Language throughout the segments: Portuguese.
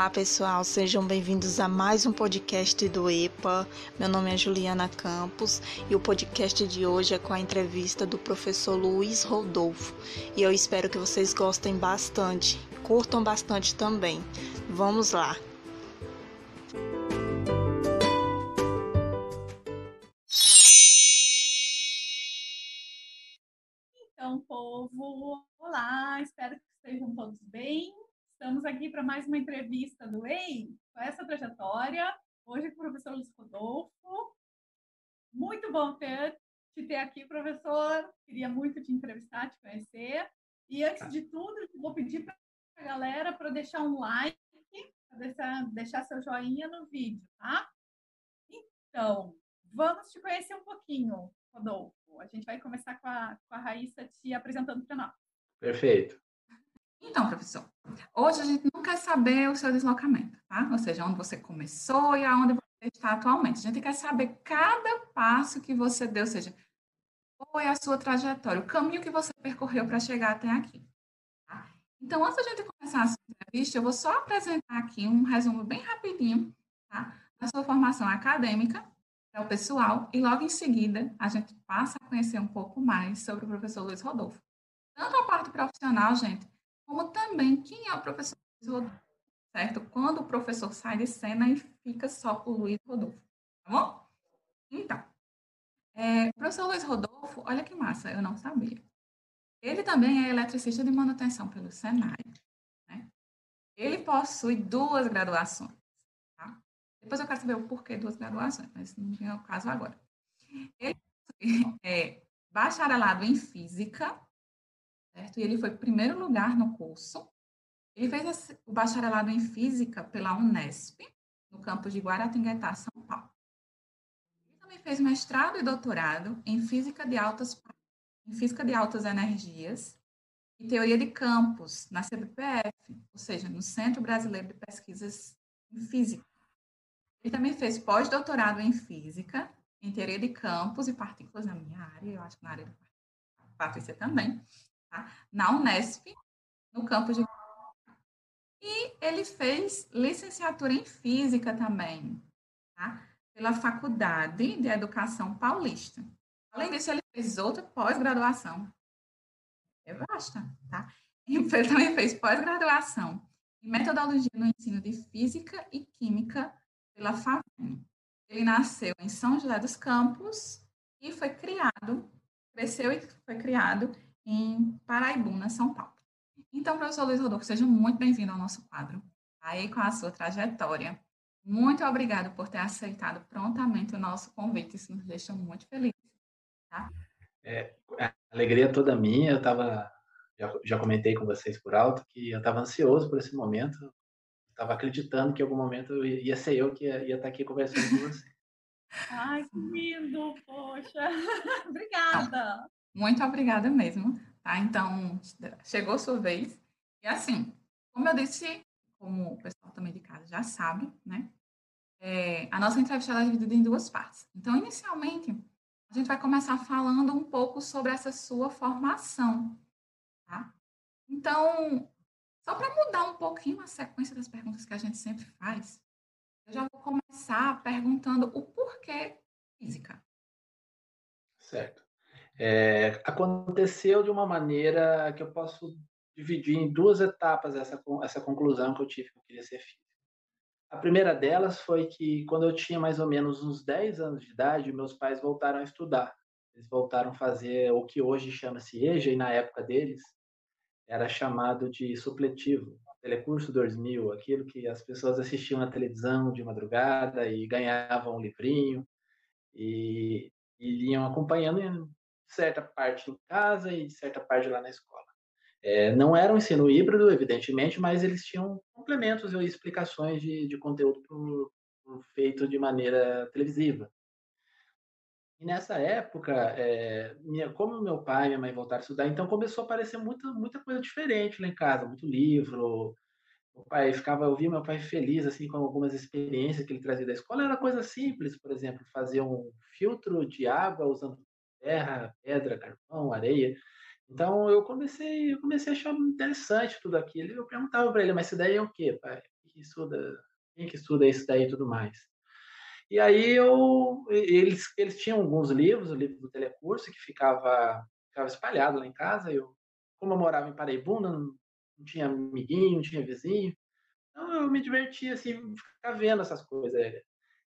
Olá, pessoal, sejam bem-vindos a mais um podcast do EPA. Meu nome é Juliana Campos e o podcast de hoje é com a entrevista do professor Luiz Rodolfo. E eu espero que vocês gostem bastante, curtam bastante também. Vamos lá! Então, povo, olá, espero que estejam todos bem. Estamos aqui para mais uma entrevista do EI, com essa trajetória. Hoje com o professor Luiz Rodolfo. Muito bom ter, te ter aqui, professor. Queria muito te entrevistar, te conhecer. E antes de tudo, vou pedir para a galera para deixar um like, deixar, deixar seu joinha no vídeo, tá? Então, vamos te conhecer um pouquinho, Rodolfo. A gente vai começar com a, com a Raíssa te apresentando para nós. Perfeito. Então, professor, hoje a gente não quer saber o seu deslocamento, tá? Ou seja, onde você começou e aonde você está atualmente. A gente quer saber cada passo que você deu, ou seja, qual é a sua trajetória, o caminho que você percorreu para chegar até aqui. Tá? Então, antes da gente começar a sua entrevista, eu vou só apresentar aqui um resumo bem rapidinho, tá? Da sua formação acadêmica para o pessoal e logo em seguida a gente passa a conhecer um pouco mais sobre o professor Luiz Rodolfo. Tanto a parte profissional, gente, como também quem é o professor Luiz Rodolfo, certo? Quando o professor sai de cena e fica só o Luiz Rodolfo, tá bom? Então, é, o professor Luiz Rodolfo, olha que massa, eu não sabia. Ele também é eletricista de manutenção pelo Senai. Né? Ele possui duas graduações. Tá? Depois eu quero saber o porquê duas graduações, mas não é o caso agora. Ele é bacharelado em física certo? E ele foi primeiro lugar no curso. Ele fez o bacharelado em Física pela Unesp, no campus de Guaratinguetá, São Paulo. Ele também fez mestrado e doutorado em Física de Altas, em Física de Altas Energias e Teoria de Campos, na CBPF, ou seja, no Centro Brasileiro de Pesquisas em Física. Ele também fez pós-doutorado em Física, em Teoria de Campos e Partículas na minha área, eu acho que na área da Patrícia também, tá? na Unesp, no campus de. E ele fez licenciatura em Física também, tá? pela Faculdade de Educação Paulista. Além disso, ele fez outra pós-graduação. É basta, tá? Ele também fez pós-graduação em Metodologia no Ensino de Física e Química pela FAVEM. Ele nasceu em São José dos Campos e foi criado, cresceu e foi criado em Paraibuna, São Paulo. Então, professor Luiz Rodolfo, seja muito bem-vindo ao nosso quadro, aí com a sua trajetória. Muito obrigado por ter aceitado prontamente o nosso convite, isso nos deixa muito felizes. Tá? É, a alegria é toda minha, eu estava, já, já comentei com vocês por alto, que eu estava ansioso por esse momento, estava acreditando que em algum momento ia ser eu que ia, ia estar aqui conversando com você. Ai, que lindo, poxa. Obrigada. Muito obrigada mesmo, tá? Então, chegou sua vez. E assim, como eu disse, como o pessoal também de casa já sabe, né? É, a nossa entrevista é dividida em duas partes. Então, inicialmente, a gente vai começar falando um pouco sobre essa sua formação, tá? Então, só para mudar um pouquinho a sequência das perguntas que a gente sempre faz, eu já vou começar perguntando o porquê física. Certo. É, aconteceu de uma maneira que eu posso dividir em duas etapas essa, essa conclusão que eu tive que eu queria ser físico. A primeira delas foi que, quando eu tinha mais ou menos uns 10 anos de idade, meus pais voltaram a estudar. Eles voltaram a fazer o que hoje chama-se EJA, e na época deles era chamado de supletivo, Telecurso 2000, aquilo que as pessoas assistiam na televisão de madrugada e ganhavam um livrinho e, e iam acompanhando certa parte em casa e certa parte lá na escola. É, não era um ensino híbrido, evidentemente, mas eles tinham complementos e explicações de, de conteúdo feito de maneira televisiva. E nessa época, é, minha, como meu pai e minha mãe voltaram a estudar, então começou a aparecer muita, muita coisa diferente lá em casa, muito livro. O pai ficava, eu via meu pai feliz assim com algumas experiências que ele trazia da escola. Era coisa simples, por exemplo, fazer um filtro de água usando terra, pedra, carvão, areia. Então eu comecei, eu comecei a achar interessante tudo aquilo. Eu perguntava para ele, mas isso daí é o quê, pai? O que estuda, quem que estuda isso daí e tudo mais. E aí eu, eles, eles tinham alguns livros, o livro do telecurso, que ficava, ficava espalhado lá em casa. Eu, como eu morava em Paraibuna, não, não tinha amiguinho, não tinha vizinho, então eu me divertia assim, ficar vendo essas coisas.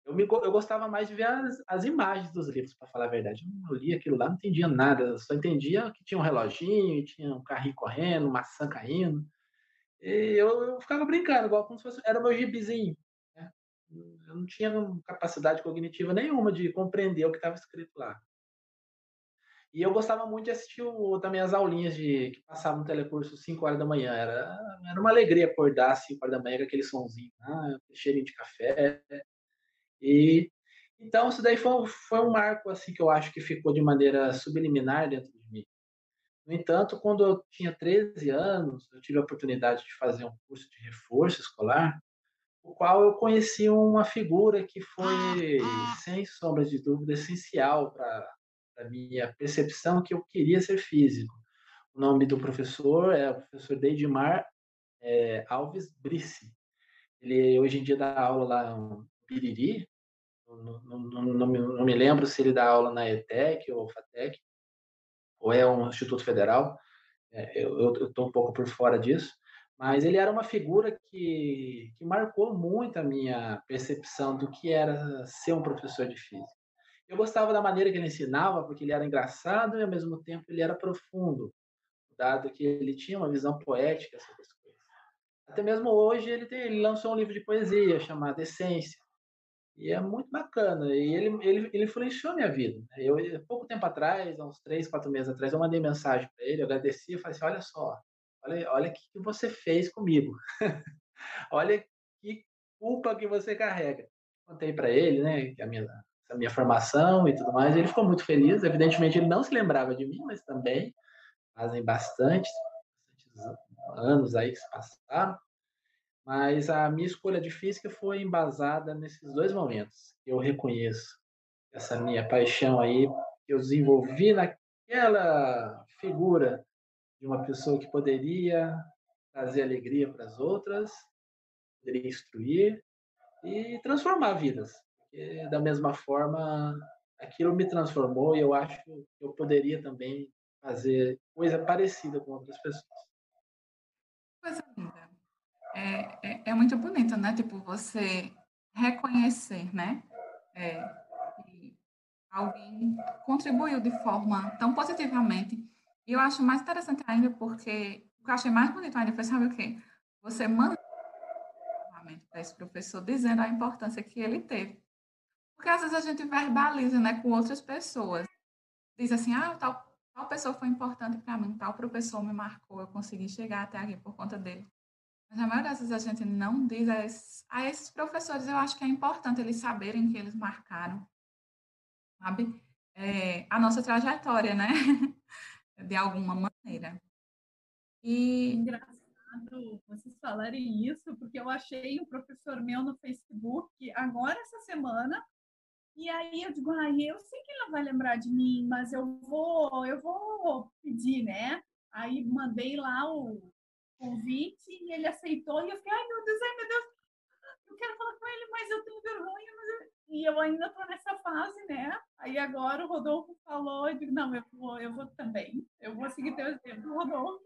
Eu, me, eu gostava mais de ver as, as imagens dos livros, para falar a verdade. Eu li aquilo lá, não entendia nada, eu só entendia que tinha um reloginho, tinha um carrinho correndo, maçã caindo. E eu, eu ficava brincando, igual como se fosse. Era o meu gibizinho. Né? Eu não tinha capacidade cognitiva nenhuma de compreender o que estava escrito lá. E eu gostava muito de assistir o, também as aulinhas de, que passavam no telecurso 5 horas da manhã. Era, era uma alegria acordar às 5 horas da manhã com aquele sonzinho, ah, cheirinho de café. E então isso daí foi, foi um marco assim que eu acho que ficou de maneira subliminar dentro de mim. No entanto, quando eu tinha 13 anos, eu tive a oportunidade de fazer um curso de reforço escolar, o qual eu conheci uma figura que foi, sem sombra de dúvida, essencial para a minha percepção que eu queria ser físico. O nome do professor é o professor Deidmar é, Alves Brice. Ele hoje em dia dá aula lá no Piriri, não, não, não, me, não, me, lembro se ele dá aula na ETEC ou FATEC, ou é um Instituto Federal, é, eu estou um pouco por fora disso, mas ele era uma figura que, que marcou muito a minha percepção do que era ser um professor de física. Eu gostava da maneira que ele ensinava, porque ele era engraçado e, ao mesmo tempo, ele era profundo, dado que ele tinha uma visão poética sobre as coisas. Até mesmo hoje, ele, tem, ele lançou um livro de poesia chamado Essência, e é muito bacana. E ele, ele, ele influenciou minha vida. Né? Eu, pouco tempo atrás, uns três, quatro meses atrás, eu mandei mensagem para ele, agradeci e falei assim: olha só, olha, olha o que você fez comigo. olha que culpa que você carrega. Contei para ele, né, que a minha, a minha formação e tudo mais. Ele ficou muito feliz. Evidentemente, ele não se lembrava de mim, mas também fazem bastante, bastante anos aí que se passaram. Mas a minha escolha de física foi embasada nesses dois momentos. Eu reconheço essa minha paixão aí que eu desenvolvi naquela figura de uma pessoa que poderia trazer alegria para as outras, poderia instruir e transformar vidas. Da mesma forma, aquilo me transformou e eu acho que eu poderia também fazer coisa parecida com outras pessoas. Coisa linda é, é, é, muito bonito, né? Tipo, você reconhecer, né? É, que alguém contribuiu de forma tão positivamente. E eu acho mais interessante ainda porque o que eu achei mais bonito ainda foi, sabe o quê? Você manda para esse professor dizendo a importância que ele teve. Porque às vezes a gente verbaliza, né, com outras pessoas. Diz assim, ah, tal, tal pessoa foi importante para mim, tal professor me marcou, eu consegui chegar até aqui por conta dele. Mas a maioria das vezes a gente não diz a esses, a esses professores, eu acho que é importante eles saberem que eles marcaram, sabe? É, a nossa trajetória, né? De alguma maneira. E... Engraçado vocês falarem isso, porque eu achei um professor meu no Facebook agora essa semana, e aí eu digo, ai, eu sei que ele não vai lembrar de mim, mas eu vou, eu vou pedir, né? Aí mandei lá o, convite e ele aceitou. E eu fiquei, ai meu Deus, ai meu Deus, eu quero falar com ele, mas eu tenho vergonha. Eu... E eu ainda estou nessa fase, né? Aí agora o Rodolfo falou, eu digo, não, eu vou, eu vou também. Eu vou seguir teu exemplo, Rodolfo.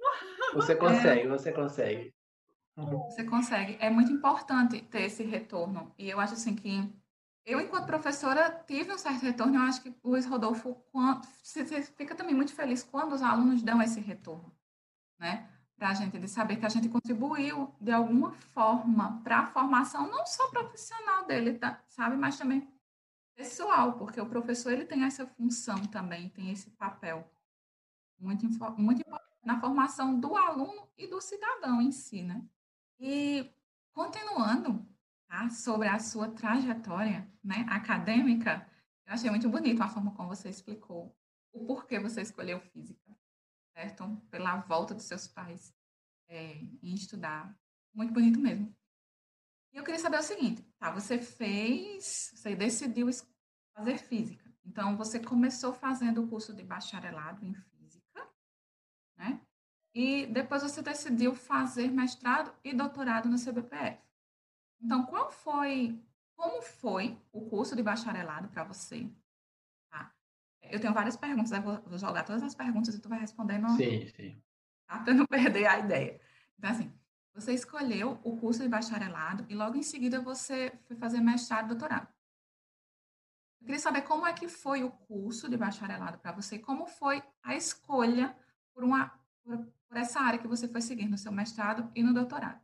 Você consegue, é... você consegue. Você consegue. É muito importante ter esse retorno. E eu acho assim que eu, enquanto professora, tive um certo retorno. Eu acho que o Luiz Rodolfo quando, você fica também muito feliz quando os alunos dão esse retorno, né? Para a gente de saber que a gente contribuiu de alguma forma para a formação não só profissional dele, tá, sabe, mas também pessoal, porque o professor ele tem essa função também, tem esse papel. Muito muito importante na formação do aluno e do cidadão em si, né? E continuando tá, sobre a sua trajetória, né, acadêmica, eu achei muito bonito a forma como você explicou o porquê você escolheu física certo? Pela volta dos seus pais é, em estudar. Muito bonito mesmo. E eu queria saber o seguinte, tá? Você fez, você decidiu fazer física. Então, você começou fazendo o curso de bacharelado em física, né? E depois você decidiu fazer mestrado e doutorado no CBPF. Então, qual foi, como foi o curso de bacharelado para você? Eu tenho várias perguntas, eu vou jogar todas as perguntas e tu vai respondendo. Sim, sim. Tá? Para não perder a ideia. Então, assim, você escolheu o curso de bacharelado e logo em seguida você foi fazer mestrado e doutorado. Eu queria saber como é que foi o curso de bacharelado para você, como foi a escolha por, uma, por, por, essa área que você foi seguir no seu mestrado e no doutorado.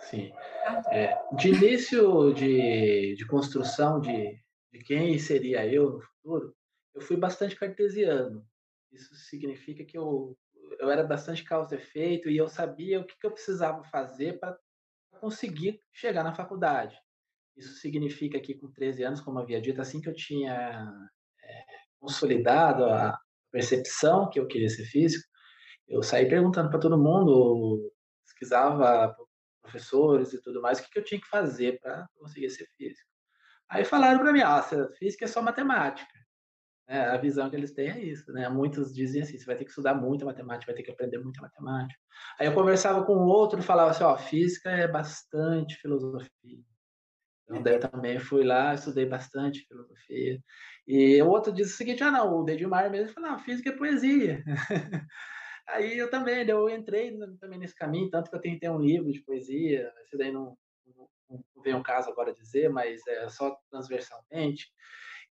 Sim. Tá? É, de início de, de construção de, de quem seria eu no futuro, eu fui bastante cartesiano. Isso significa que eu eu era bastante causa-efeito e eu sabia o que, que eu precisava fazer para conseguir chegar na faculdade. Isso significa que com 13 anos, como havia dito, assim que eu tinha é, consolidado a percepção que eu queria ser físico, eu saí perguntando para todo mundo, pesquisava professores e tudo mais, o que, que eu tinha que fazer para conseguir ser físico. Aí falaram para mim, ah, física é só matemática. É, a visão que eles têm é isso, né? Muitos dizem assim, você vai ter que estudar muita matemática, vai ter que aprender muita matemática. Aí eu conversava com outro e falava assim, ó, física é bastante filosofia. Então daí eu também fui lá, estudei bastante filosofia. E o outro disse o seguinte, ah não, o Dedimar mesmo falou, não, física é poesia. Aí eu também, eu entrei também nesse caminho, tanto que eu tentei um livro de poesia, esse daí não, não, não vem um caso agora dizer, mas é só transversalmente.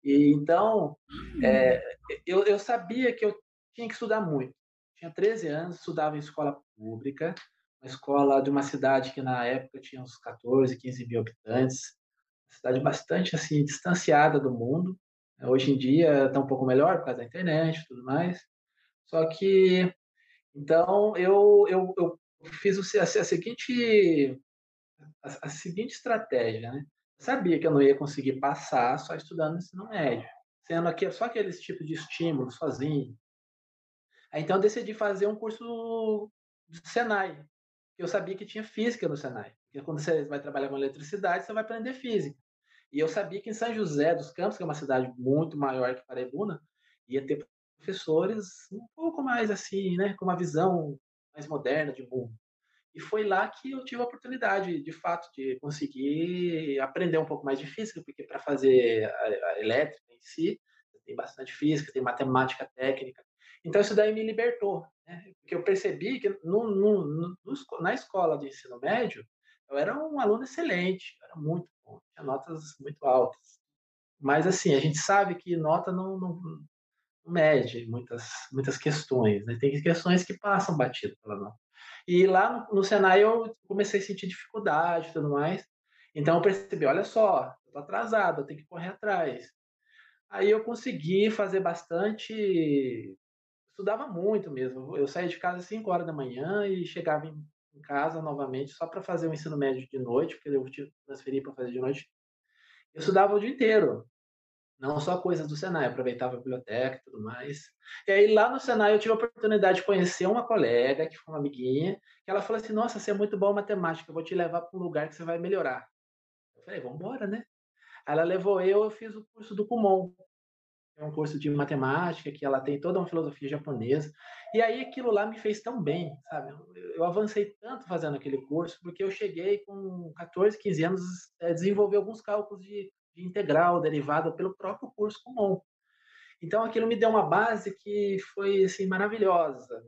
E, então, é, eu, eu sabia que eu tinha que estudar muito. Tinha 13 anos, estudava em escola pública, uma escola de uma cidade que na época tinha uns 14, 15 mil habitantes, uma cidade bastante assim distanciada do mundo. Hoje em dia está um pouco melhor por causa da internet e tudo mais. Só que, então, eu, eu, eu fiz a, a seguinte a, a, seguinte estratégia, né? Sabia que eu não ia conseguir passar só estudando no ensino médio, sendo aqui só aqueles tipos de estímulo sozinho. Aí, então eu decidi fazer um curso do Senai. Eu sabia que tinha física no Senai, porque quando você vai trabalhar com eletricidade, você vai aprender física. E eu sabia que em São José dos Campos, que é uma cidade muito maior que Paraibuna, ia ter professores um pouco mais assim, né, com uma visão mais moderna de mundo. E foi lá que eu tive a oportunidade, de fato, de conseguir aprender um pouco mais de física, porque para fazer a, a, elétrica em si, tem bastante física, tem matemática técnica. Então isso daí me libertou, né? porque eu percebi que no, no, no, na escola de ensino médio eu era um aluno excelente, era muito bom, tinha notas muito altas. Mas assim, a gente sabe que nota não, não, não mede muitas, muitas questões, né? tem questões que passam batido pela nota. E lá no, Senai eu comecei a sentir dificuldade e tudo mais. Então eu percebi, olha só, eu tô atrasado, eu tenho que correr atrás. Aí eu consegui fazer bastante, estudava muito mesmo. Eu saía de casa às 5 horas da manhã e chegava em, casa novamente só para fazer o ensino médio de noite, porque eu tive para fazer de noite. Eu estudava o dia inteiro não só coisas do Senai, aproveitava a biblioteca e tudo mais. E aí lá no Senai eu tive a oportunidade de conhecer uma colega, que foi uma amiguinha, que ela falou assim: Nossa, você é muito bom em matemática, eu vou te levar para um lugar que você vai melhorar. Eu falei: Vamos embora, né? Ela levou eu, eu fiz o curso do Kumon, é um curso de matemática, que ela tem toda uma filosofia japonesa. E aí aquilo lá me fez tão bem, sabe? Eu avancei tanto fazendo aquele curso, porque eu cheguei com 14, 15 anos a desenvolver alguns cálculos de integral derivada pelo próprio curso comum. Então aquilo me deu uma base que foi assim maravilhosa.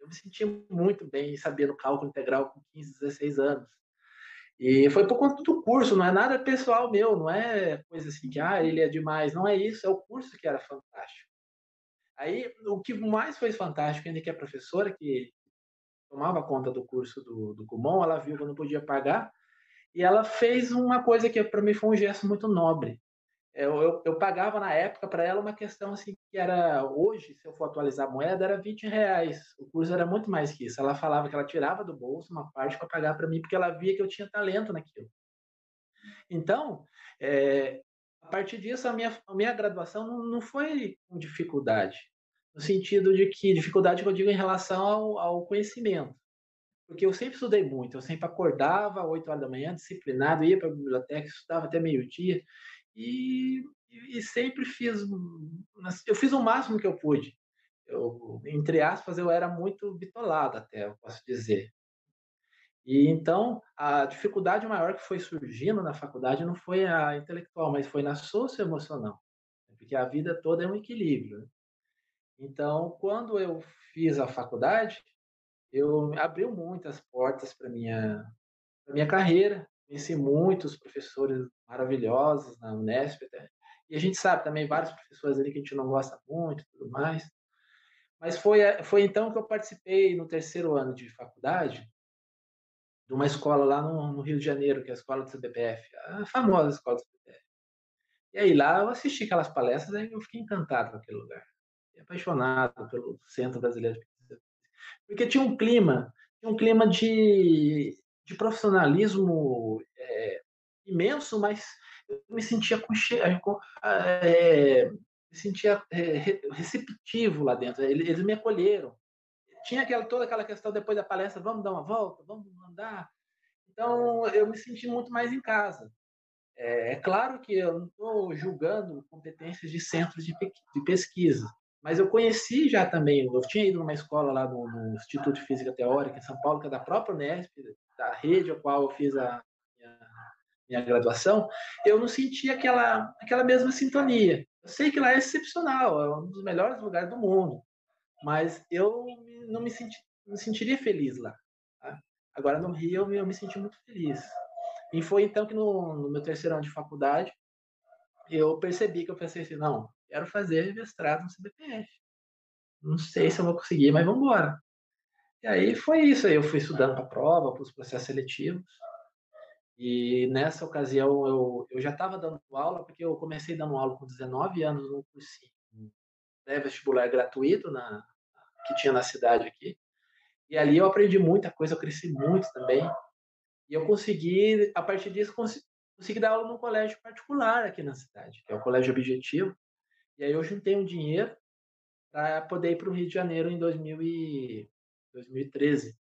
Eu me senti muito bem sabendo cálculo integral com 15, 16 anos. E foi por conta do curso, não é nada pessoal meu, não é coisa assim que ah, ele é demais, não é isso, é o curso que era fantástico. Aí o que mais foi fantástico, ainda que a professora que tomava conta do curso do, do ela viu que eu não podia pagar, e ela fez uma coisa que para mim foi um gesto muito nobre. Eu, eu, eu pagava na época para ela uma questão assim que era hoje, se eu for atualizar a moeda, era 20 reais. O curso era muito mais que isso. Ela falava que ela tirava do bolso uma parte para pagar para mim, porque ela via que eu tinha talento naquilo. Então, é, a partir disso, a minha, a minha graduação não, não foi com dificuldade. No sentido de que, dificuldade que eu digo em relação ao, ao conhecimento porque eu sempre estudei muito, eu sempre acordava às 8 horas da manhã, disciplinado, ia para a biblioteca, estudava até meio-dia, e, e, sempre fiz, eu fiz o máximo que eu pude. Eu, entre aspas, eu era muito bitolado até, eu posso dizer. E então a dificuldade maior que foi surgindo na faculdade não foi a intelectual, mas foi na socioemocional, porque a vida toda é um equilíbrio. Né? Então, quando eu fiz a faculdade, eu abriu muitas portas para minha pra minha carreira, conheci muitos professores maravilhosos na Unesp até. E a gente sabe também vários professores ali que a gente não gosta muito, tudo mais. Mas foi foi então que eu participei no terceiro ano de faculdade de uma escola lá no, no, Rio de Janeiro, que é a escola do CBPF, a famosa escola do CBPF. E aí lá eu assisti aquelas palestras e eu fiquei encantado com aquele lugar. Apaixonado pelo Centro Brasileiro de. Porque tinha um clima, tinha um clima de, de profissionalismo é, imenso, mas eu me sentia é, me sentia é, receptivo lá dentro. Eles, eles me acolheram tinha aquela, toda aquela questão depois da palestra, vamos dar uma volta, vamos andar. Então, eu me senti muito mais em casa. É, é claro que eu não estou julgando competências de centros de, de, pesquisa, mas eu conheci já também, eu tinha ido numa escola lá no, no, Instituto de Física Teórica em São Paulo, que é da própria Unesp, da rede a qual eu fiz a minha, minha graduação, eu não senti aquela, aquela mesma sintonia. Eu sei que lá é excepcional, é um dos melhores lugares do mundo, mas eu não me, senti, me sentiria feliz lá. Tá? Agora no Rio eu, eu, me senti muito feliz. E foi então que no, no, meu terceiro ano de faculdade eu percebi que eu pensei assim, não, quero fazer mestrado no CBPF. Não sei se eu vou conseguir, mas vamos embora. E aí foi isso, aí eu fui estudando para a prova, para os processos seletivos. E nessa ocasião eu, eu já estava dando aula, porque eu comecei dando aula com 19 anos no cursinho pré-vestibular gratuito na, que tinha na cidade aqui. E ali eu aprendi muita coisa, eu cresci muito também. E eu consegui, a partir disso, consegui, dar aula num colégio particular aqui na cidade, que é o Colégio Objetivo. E aí eu juntei um dinheiro para poder ir para o Rio de Janeiro em 2000 e 2013.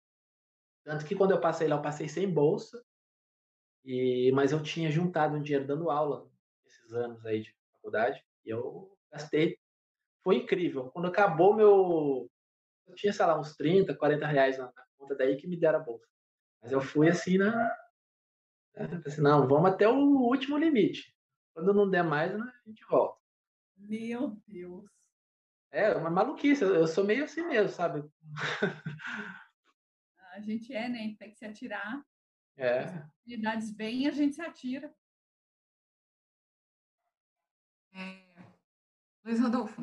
Tanto que quando eu passei lá, eu passei sem bolsa, e mas eu tinha juntado um dinheiro dando aula esses anos aí de faculdade, e eu gastei foi incrível. Quando acabou meu. Eu tinha, sei lá, uns 30, 40 reais na, conta daí que me deram a bolsa. Mas eu fui assim na. Né, assim, não, vamos até o último limite. Quando não der mais, né, a gente volta. Meu Deus. É, uma maluquice. Eu sou meio assim mesmo, sabe? A gente é, né? Tem que se atirar. É. As oportunidades vêm a gente se atira. É, Luiz Rodolfo,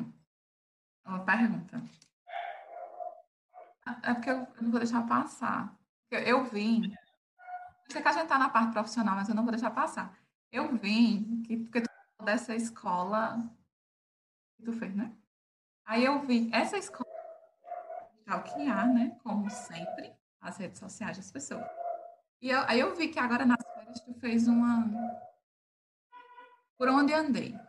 uma pergunta. É porque eu não vou deixar passar. Eu vim. Sei que a gente está na parte profissional, mas eu não vou deixar passar. Eu vim que, porque tu falou dessa escola que tu fez, né? Aí eu vi essa escola stalkear, né? Como sempre, as redes sociais das pessoas. E eu, aí eu vi que agora nas férias tu fez uma. Por onde andei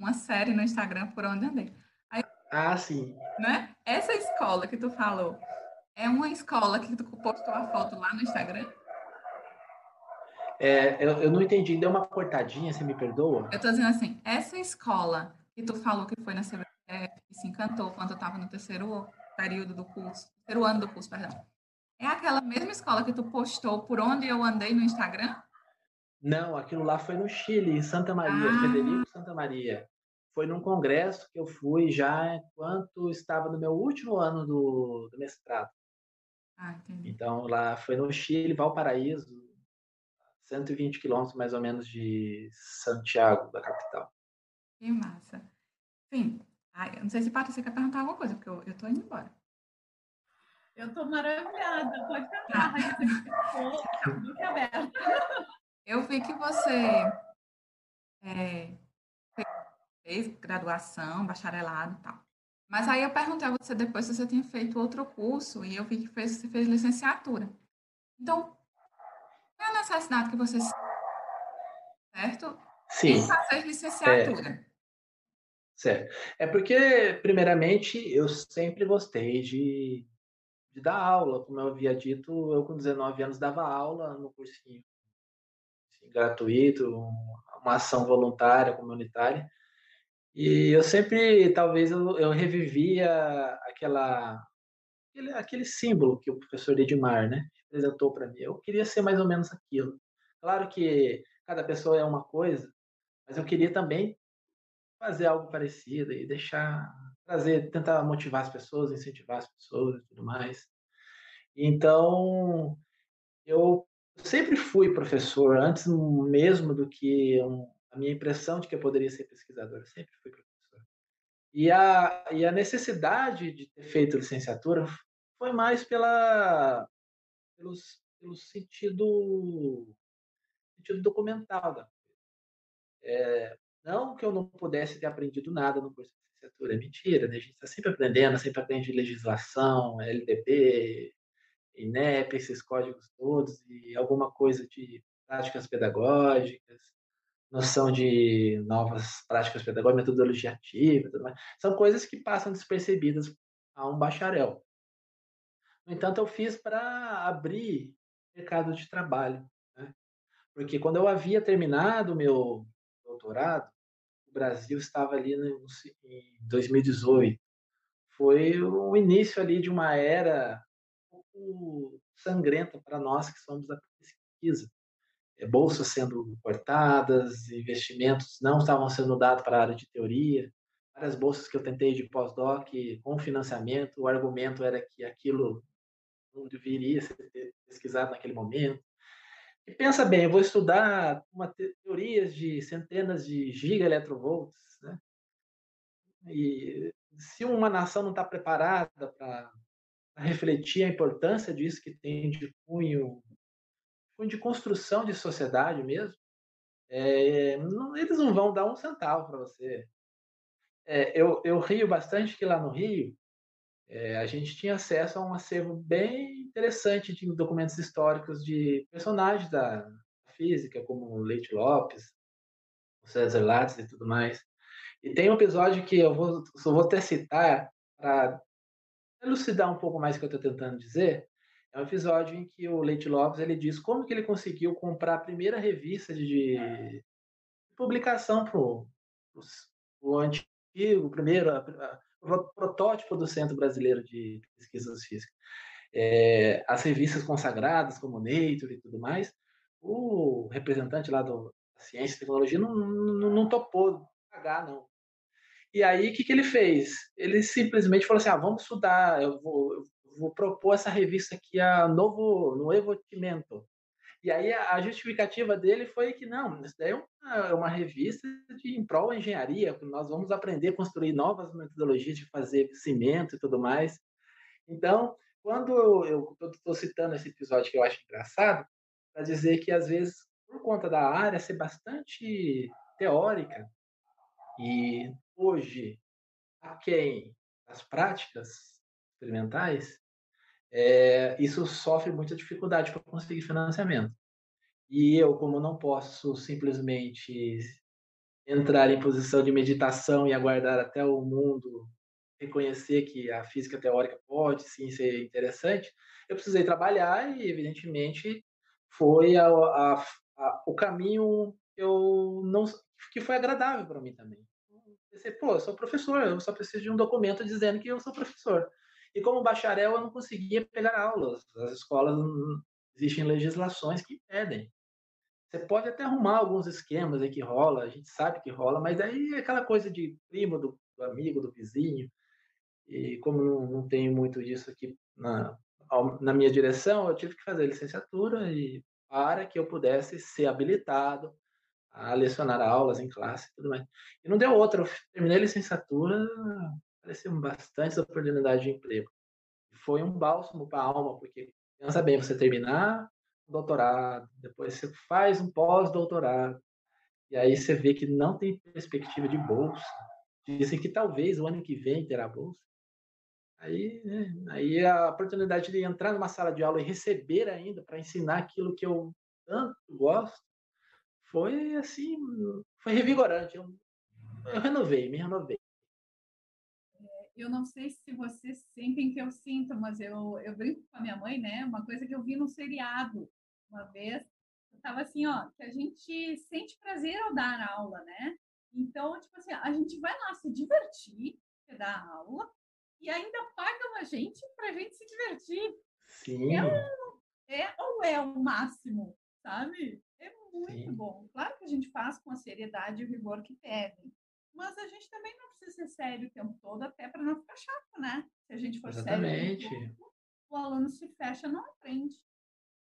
uma série no Instagram por onde andei. Aí, ah, sim. Né? Essa escola que tu falou é uma escola que tu postou a foto lá no Instagram? É, eu, eu não entendi, deu uma cortadinha, você me perdoa? Eu tô dizendo assim, essa escola que tu falou que foi na CBF, que se encantou quando eu estava no terceiro período do curso, terceiro ano do curso, perdão. É aquela mesma escola que tu postou por onde eu andei no Instagram? Não, aquilo lá foi no Chile, em Santa Maria, ah. Federico Santa Maria. Foi num congresso que eu fui já enquanto estava no meu último ano do, do mestrado. Ah, entendi. Então, lá foi no Chile, Valparaíso, 120 quilômetros mais ou menos de Santiago, da capital. Que massa. Sim. Ai, não sei se Patrícia quer perguntar alguma coisa, porque eu, eu tô indo embora. Eu estou maravilhada. Pode perguntar, Raíssa, aberto. Eu vi que você é, fez graduação, bacharelado e tal. Mas aí eu perguntei a você depois se você tinha feito outro curso e eu vi que fez, você fez licenciatura. Então, qual é a necessidade que você certo? Sim. Em fazer licenciatura. É. Certo. É porque, primeiramente, eu sempre gostei de, de dar aula. Como eu havia dito, eu com 19 anos dava aula no cursinho gratuito, uma ação voluntária, comunitária. E eu sempre, talvez, eu, eu revivia aquela aquele, aquele símbolo que o professor Edmar né, apresentou para mim. Eu queria ser mais ou menos aquilo. Claro que cada pessoa é uma coisa, mas eu queria também fazer algo parecido e deixar, trazer, tentar motivar as pessoas, incentivar as pessoas e tudo mais. Então, eu sempre fui professor, antes mesmo do que um, a minha impressão de que eu poderia ser pesquisador, eu sempre fui professor. E a, e a necessidade de ter feito licenciatura foi mais pela, pelos, pelo sentido, sentido documental da coisa. É, não que eu não pudesse ter aprendido nada no curso de licenciatura, é mentira, né? A gente está sempre aprendendo, sempre aprende legislação, LDB, INEP, esses códigos todos, e alguma coisa de práticas pedagógicas, noção de novas práticas pedagógicas, metodologia ativa, tudo mais. São coisas que passam despercebidas a um bacharel. No entanto, eu fiz para abrir mercado de trabalho, né? porque quando eu havia terminado o meu doutorado, o Brasil estava ali no, em 2018. Foi o início ali de uma era um pouco sangrenta para nós que somos da pesquisa. É, bolsas sendo cortadas, investimentos não estavam sendo dados para a área de teoria, várias bolsas que eu tentei de pós-doc com financiamento, o argumento era que aquilo não deveria ser pesquisado naquele momento. E pensa bem, eu vou estudar uma teorias de centenas de gigaelectrovolts, né? E se uma nação não está preparada para refletir a importância disso que tem de cunho de construção de sociedade mesmo, é, não, eles não vão dar um centavo para você. É, eu, eu rio bastante que lá no Rio é, a gente tinha acesso a um acervo bem interessante de documentos históricos de personagens da física, como Leite Lopes, César Lattes e tudo mais. E tem um episódio que eu vou, só vou até citar para elucidar um pouco mais o que eu estou tentando dizer, é um episódio em que o Leite Lopes ele diz como que ele conseguiu comprar a primeira revista de, de publicação para o antigo, o primeiro, a, a, o protótipo do Centro Brasileiro de Pesquisas Físicas. É, as revistas consagradas, como Nature e tudo mais, o representante lá do Ciência e Tecnologia não, não, não topou pagar, não. E aí, o que, que ele fez? Ele simplesmente falou assim: ah, vamos estudar, eu vou, eu vou propor essa revista aqui a novo Novo. E aí a justificativa dele foi que não, isso daí é uma, é uma revista de em prol engenharia, nós vamos aprender a construir novas metodologias de fazer cimento e tudo mais. Então, quando eu estou citando esse episódio que eu acho engraçado, para dizer que às vezes, por conta da área ser bastante teórica, e hoje, a quem as práticas experimentais, é, isso sofre muita dificuldade para conseguir financiamento. E eu, como não posso simplesmente entrar em posição de meditação e aguardar até o mundo reconhecer que a física teórica pode sim ser interessante, eu precisei trabalhar e, evidentemente, foi a, a, a, o caminho que eu não que foi agradável para mim também. Pensei, pô, eu sou professor, eu só preciso de um documento dizendo que eu sou professor. E como bacharel, eu não conseguia pegar aulas. As escolas, existem legislações que impedem. Você pode até arrumar alguns esquemas aí que rola, a gente sabe que rola, mas aí é aquela coisa de primo, do, do amigo, do vizinho. E como não, não tenho muito disso aqui na, na minha direção, eu tive que fazer licenciatura e para que eu pudesse ser habilitado a lecionar aulas em classe e tudo mais. E não deu outra, eu terminei a licenciatura apareceram bastantes oportunidades de emprego. Foi um bálsamo para a alma, porque pensa bem, você terminar o doutorado, depois você faz um pós-doutorado, e aí você vê que não tem perspectiva de bolsa. Dizem que talvez o ano que vem terá bolsa. Aí, né, aí a oportunidade de entrar numa sala de aula e receber ainda para ensinar aquilo que eu tanto gosto foi assim, foi revigorante. Eu, eu renovei, me renovei eu não sei se vocês sentem que eu sinto, mas eu, eu brinco com a minha mãe, né? Uma coisa que eu vi no seriado uma vez, eu tava assim, ó, que a gente sente prazer ao dar aula, né? Então, tipo assim, a gente vai lá se divertir, dar aula, e ainda pagam a gente para a gente se divertir. Sim. É, um, é ou é o máximo, sabe? É muito Sim. bom. Claro que a gente faz com a seriedade e o rigor que pedem. Mas a gente também não precisa ser sério o tempo todo, até para não ficar chato, né? Se a gente for Exatamente. sério, o aluno se fecha, não aprende.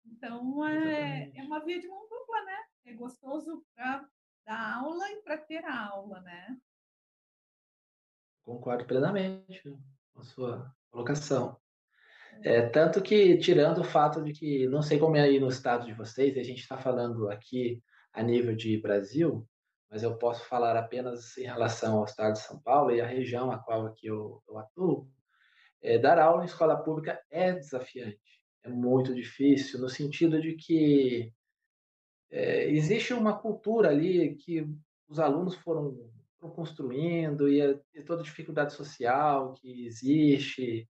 Então, é, é uma via de mão dupla, né? É gostoso para dar aula e para ter a aula, né? Concordo plenamente com a sua colocação. É, tanto que, tirando o fato de que, não sei como é aí no estado de vocês, a gente está falando aqui a nível de Brasil, mas eu posso falar apenas em relação ao estado de São Paulo e a região a qual aqui eu, eu atuo, é, dar aula em escola pública é desafiante, é muito difícil, no sentido de que é, existe uma cultura ali que os alunos foram, foram construindo e, e, toda a dificuldade social que existe,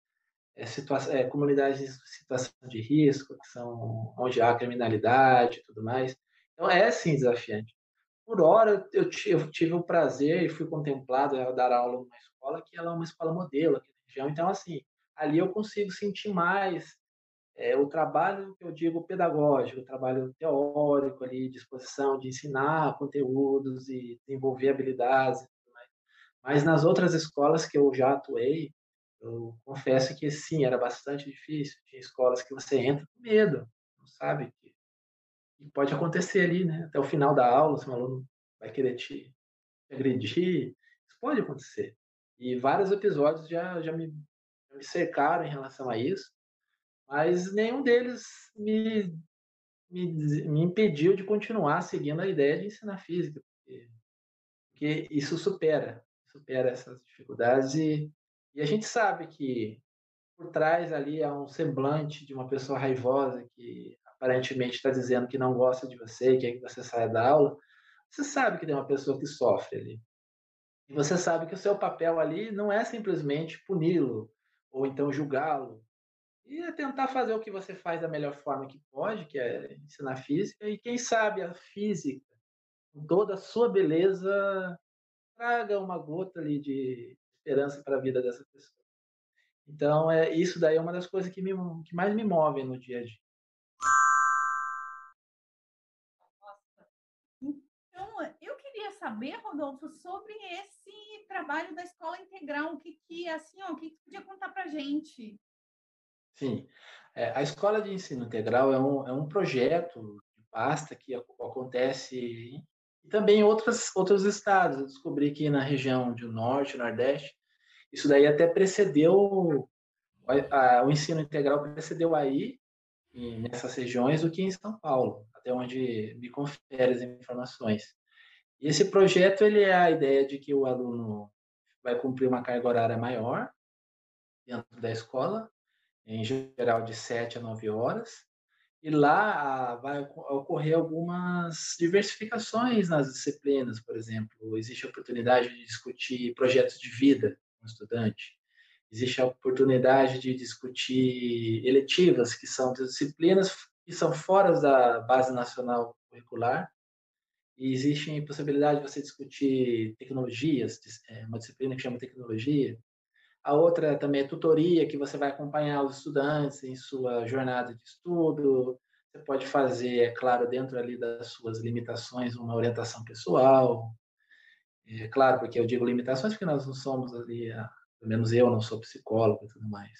é, é, comunidades em situação de risco, que são onde há criminalidade e tudo mais. Então é sim desafiante. Por hora eu, tive o prazer e fui contemplado a dar aula numa escola que ela é uma escola modelo aqui na região. Então assim, ali eu consigo sentir mais é, o trabalho que eu digo pedagógico, o trabalho teórico ali, disposição de ensinar conteúdos e desenvolver habilidades. Mas nas outras escolas que eu já atuei, eu confesso que sim, era bastante difícil. Tinha escolas que você entra com medo, não sabe pode acontecer ali, né? Até o final da aula, se um aluno vai querer te agredir, isso pode acontecer. E vários episódios já, já me, já me cercaram em relação a isso mas nenhum deles me, me, me impediu de continuar seguindo a ideia de ensinar física, porque, porque isso supera, supera essas dificuldades e, e a gente sabe que por trás ali há um semblante de uma pessoa raivosa que aparentemente está dizendo que não gosta de você quer que você saia da aula, você sabe que tem uma pessoa que sofre ali. E você sabe que o seu papel ali não é simplesmente puni-lo ou então julgá-lo e é tentar fazer o que você faz da melhor forma que pode, que é ensinar física, e quem sabe a física, com toda a sua beleza, traga uma gota ali de esperança para a vida dessa pessoa. Então, é, isso daí é uma das coisas que, me, que mais me movem no dia a dia. Saber, Rodolfo, sobre esse trabalho da escola integral, o que, que assim, ó, o que, que podia contar para gente? Sim. É, a Escola de Ensino Integral é um, é um projeto de pasta que acontece em, também em outras, outros estados. Eu descobri que na região do Norte, Nordeste, isso daí até precedeu, a, a, o ensino integral precedeu aí, nessas regiões, do que em São Paulo, até onde me confere as informações. Esse projeto ele é a ideia de que o aluno vai cumprir uma carga horária maior dentro da escola, em geral de 7 a 9 horas, e lá ah, vai ocorrer algumas diversificações nas disciplinas, por exemplo, existe a oportunidade de discutir projetos de vida com o estudante, existe a oportunidade de discutir eletivas, que são disciplinas que são fora da base nacional curricular, e existe a possibilidade de você discutir tecnologias, é, uma disciplina que chama tecnologia, a outra também é tutoria, que você vai acompanhar os estudantes em sua jornada de estudo. Você pode fazer, é claro, dentro ali das suas limitações, uma orientação pessoal. É claro, porque eu digo limitações porque nós não somos ali, pelo menos eu não sou psicólogo e tudo mais.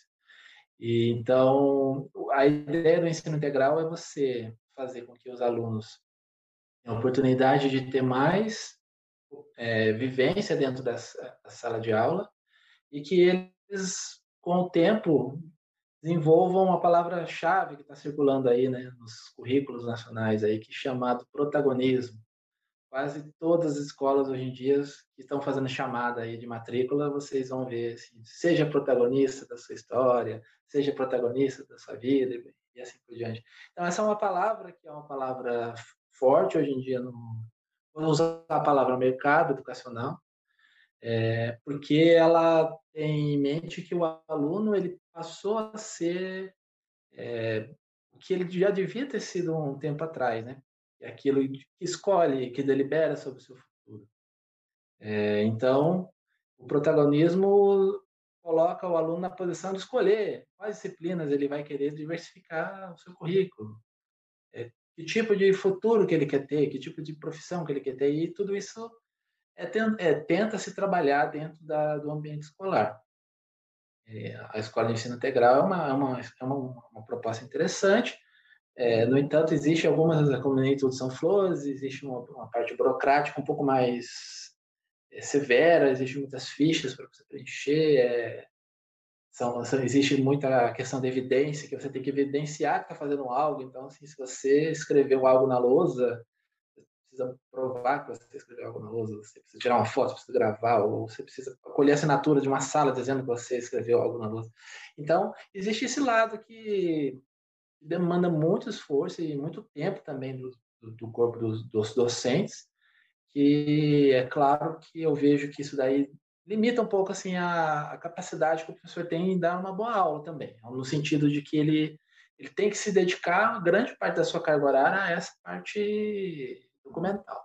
E, então, a ideia do ensino integral é você fazer com que os alunos a oportunidade de ter mais é, vivência dentro dessa sala de aula e que eles, com o tempo, desenvolvam uma palavra-chave que está circulando aí, né, nos currículos nacionais aí, que é chamado protagonismo. Quase todas as escolas hoje em dia que estão fazendo chamada aí de matrícula, vocês vão ver, assim, seja protagonista da sua história, seja protagonista da sua vida e assim por diante. Então essa é uma palavra que é uma palavra forte hoje em dia no vou usar a palavra mercado educacional, é, porque ela tem em mente que o aluno ele passou a ser é, o que ele já devia ter sido um tempo atrás, né? É aquilo que escolhe, que delibera sobre o seu futuro. É, então, o protagonismo coloca o aluno na posição de escolher quais disciplinas ele vai querer diversificar o seu currículo, é, que tipo de futuro que ele quer ter, que tipo de profissão que ele quer ter, e tudo isso é, é tenta se trabalhar dentro da, do ambiente escolar. É, a escola de ensino integral é uma, é uma, é uma, uma proposta interessante, é, no entanto, existe algumas, como nem tudo são flores, existe uma, uma parte burocrática um pouco mais é, severa, existem muitas fichas para você preencher, são, existe muita questão de evidência, que você tem que evidenciar que está fazendo algo. Então, assim, se você escreveu algo na lousa, precisa provar que você escreveu algo na lousa, você precisa tirar uma foto, precisa gravar, ou você precisa colher a assinatura de uma sala dizendo que você escreveu algo na lousa. Então, existe esse lado que demanda muito esforço e muito tempo também do, do corpo dos, dos docentes, que é claro que eu vejo que isso daí limita um pouco assim a, a, capacidade que o professor tem em dar uma boa aula também, no sentido de que ele, ele tem que se dedicar grande parte da sua carga horária a essa parte documental.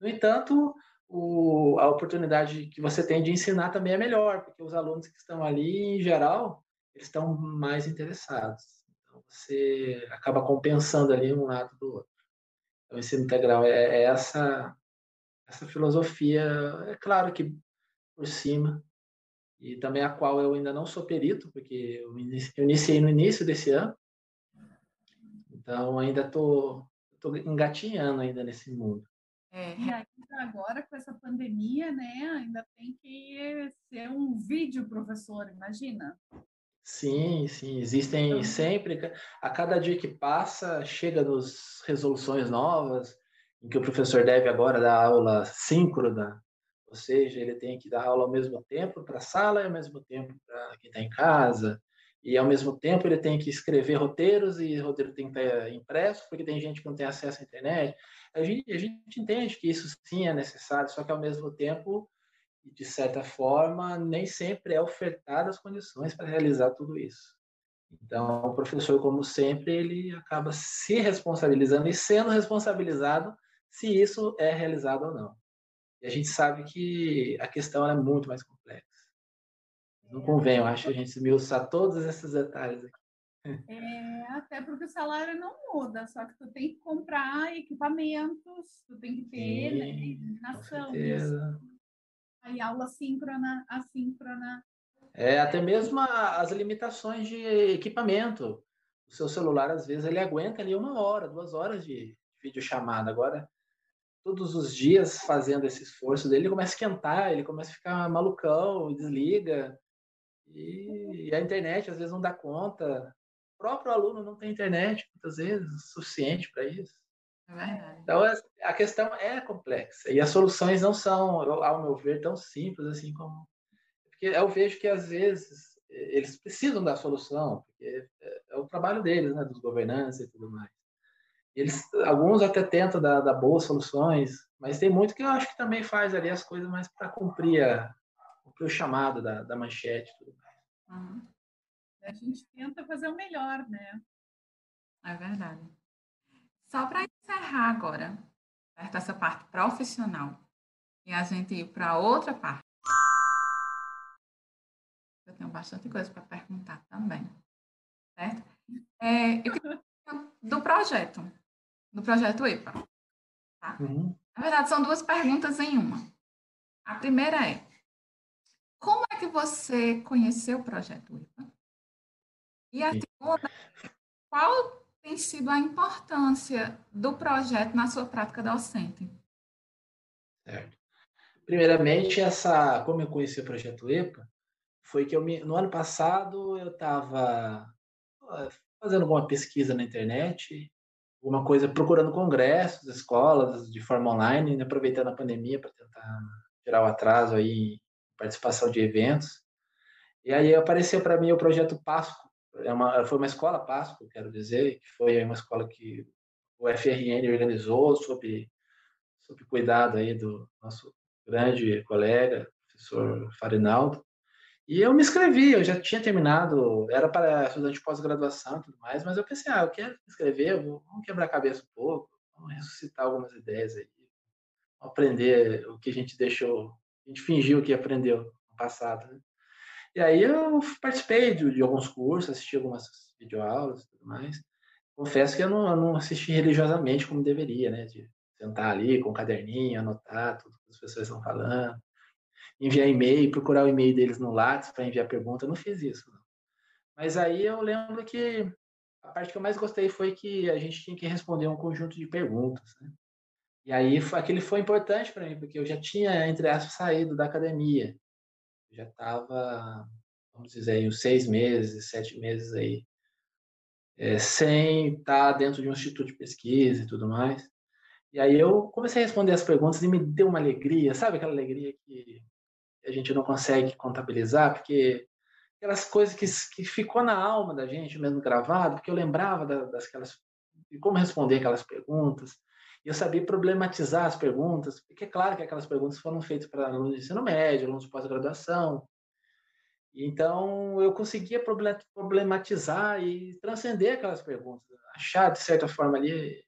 No entanto, o, a oportunidade que você tem de ensinar também é melhor, porque os alunos que estão ali, em geral, eles estão mais interessados. Então, você acaba compensando ali um lado do outro. Então, o ensino integral é, é essa essa filosofia, é claro que por cima, e também a qual eu ainda não sou perito, porque eu iniciei no início desse ano, então ainda estou tô, tô engatinhando ainda nesse mundo. É. E ainda agora, com essa pandemia, né, ainda tem que ser um vídeo professor, imagina. Sim, sim, existem então, sempre, a cada dia que passa, chega-nos resoluções novas, em que o professor deve agora dar aula síncrona, ou seja, ele tem que dar aula ao mesmo tempo para a sala e ao mesmo tempo para quem está em casa, e ao mesmo tempo ele tem que escrever roteiros e o roteiro tem que estar impresso, porque tem gente que não tem acesso à internet. A gente, a gente entende que isso sim é necessário, só que ao mesmo tempo, de certa forma, nem sempre é ofertada as condições para realizar tudo isso. Então, o professor, como sempre, ele acaba se responsabilizando e sendo responsabilizado se isso é realizado ou não. E a gente sabe que a questão é muito mais complexa. Não convém, eu acho, a gente esmiuçar todos esses detalhes aqui. É, até porque o salário não muda, só que tu tem que comprar equipamentos, tu tem que ter né, iluminação. Aí aula síncrona, assíncrona. É, até mesmo as limitações de equipamento. O seu celular, às vezes, ele aguenta ali uma hora, duas horas de videochamada. Agora, todos os dias fazendo esse esforço dele, ele começa a esquentar, ele começa a ficar malucão, desliga. E, e a internet às vezes não dá conta. O próprio aluno não tem internet, muitas vezes, suficiente para isso. É então, a questão é complexa. E as soluções não são, ao meu ver, tão simples assim como. Porque eu vejo que, às vezes, eles precisam da solução, porque é, é o trabalho deles, né, dos governantes e tudo mais. Eles, alguns até tentam dar, dar, boas soluções, mas tem muito que eu acho que também faz ali as coisas mais para cumprir, cumprir o chamado da, da manchete tudo mais. Uhum. A gente tenta fazer o melhor, né? É verdade. Só para encerrar agora, essa parte profissional, e a gente ir para outra parte. Eu tenho bastante coisa para perguntar também, certo? É, eu queria do projeto do projeto EPA. Tá? Uhum. Na verdade, são duas perguntas em uma. A primeira é: como é que você conheceu o projeto EPA? E a segunda, qual tem sido a importância do projeto na sua prática docente? Certo. Primeiramente, essa, como eu conheci o projeto EPA, foi que eu me, no ano passado eu estava fazendo alguma pesquisa na internet alguma coisa procurando congressos, escolas de forma online, né, aproveitando a pandemia para tentar tirar o atraso aí, participação de eventos. E aí apareceu para mim o projeto Páscoa. É uma, foi uma escola Páscoa, quero dizer, que foi uma escola que o FRN organizou sob, sob cuidado aí do nosso grande colega, professor Farinaldo. E eu me inscrevi, eu já tinha terminado, era para estudante de pós-graduação e tudo mais, mas eu pensei, ah, eu quero me inscrever, vamos quebrar a cabeça um pouco, vamos ressuscitar algumas ideias aí, aprender o que a gente deixou, a gente fingiu que aprendeu no passado. Né? E aí eu participei de, de alguns cursos, assisti algumas videoaulas e tudo mais. Confesso que eu não, eu não assisti religiosamente como deveria, né? De sentar ali com um caderninho, anotar tudo que as pessoas estão falando, enviar e-mail, procurar o e-mail deles no Lattes para enviar pergunta. Eu não fiz isso. Não. Mas aí eu lembro que a parte que eu mais gostei foi que a gente tinha que responder um conjunto de perguntas. Né? E aí aquele foi importante para mim, porque eu já tinha, entre aspas, saído da academia. Eu já estava, vamos dizer, aí, uns seis meses, sete meses aí, é, sem estar dentro de um instituto de pesquisa e tudo mais. E aí eu comecei a responder as perguntas e me deu uma alegria, sabe aquela alegria que a gente não consegue contabilizar, porque aquelas coisas que, que ficou na alma da gente mesmo gravado, porque eu lembrava das, das de como responder aquelas perguntas, e eu sabia problematizar as perguntas, porque é claro que aquelas perguntas foram feitas para alunos de ensino médio, alunos de pós-graduação. Então, eu conseguia problematizar e transcender aquelas perguntas, achar, de certa forma, ali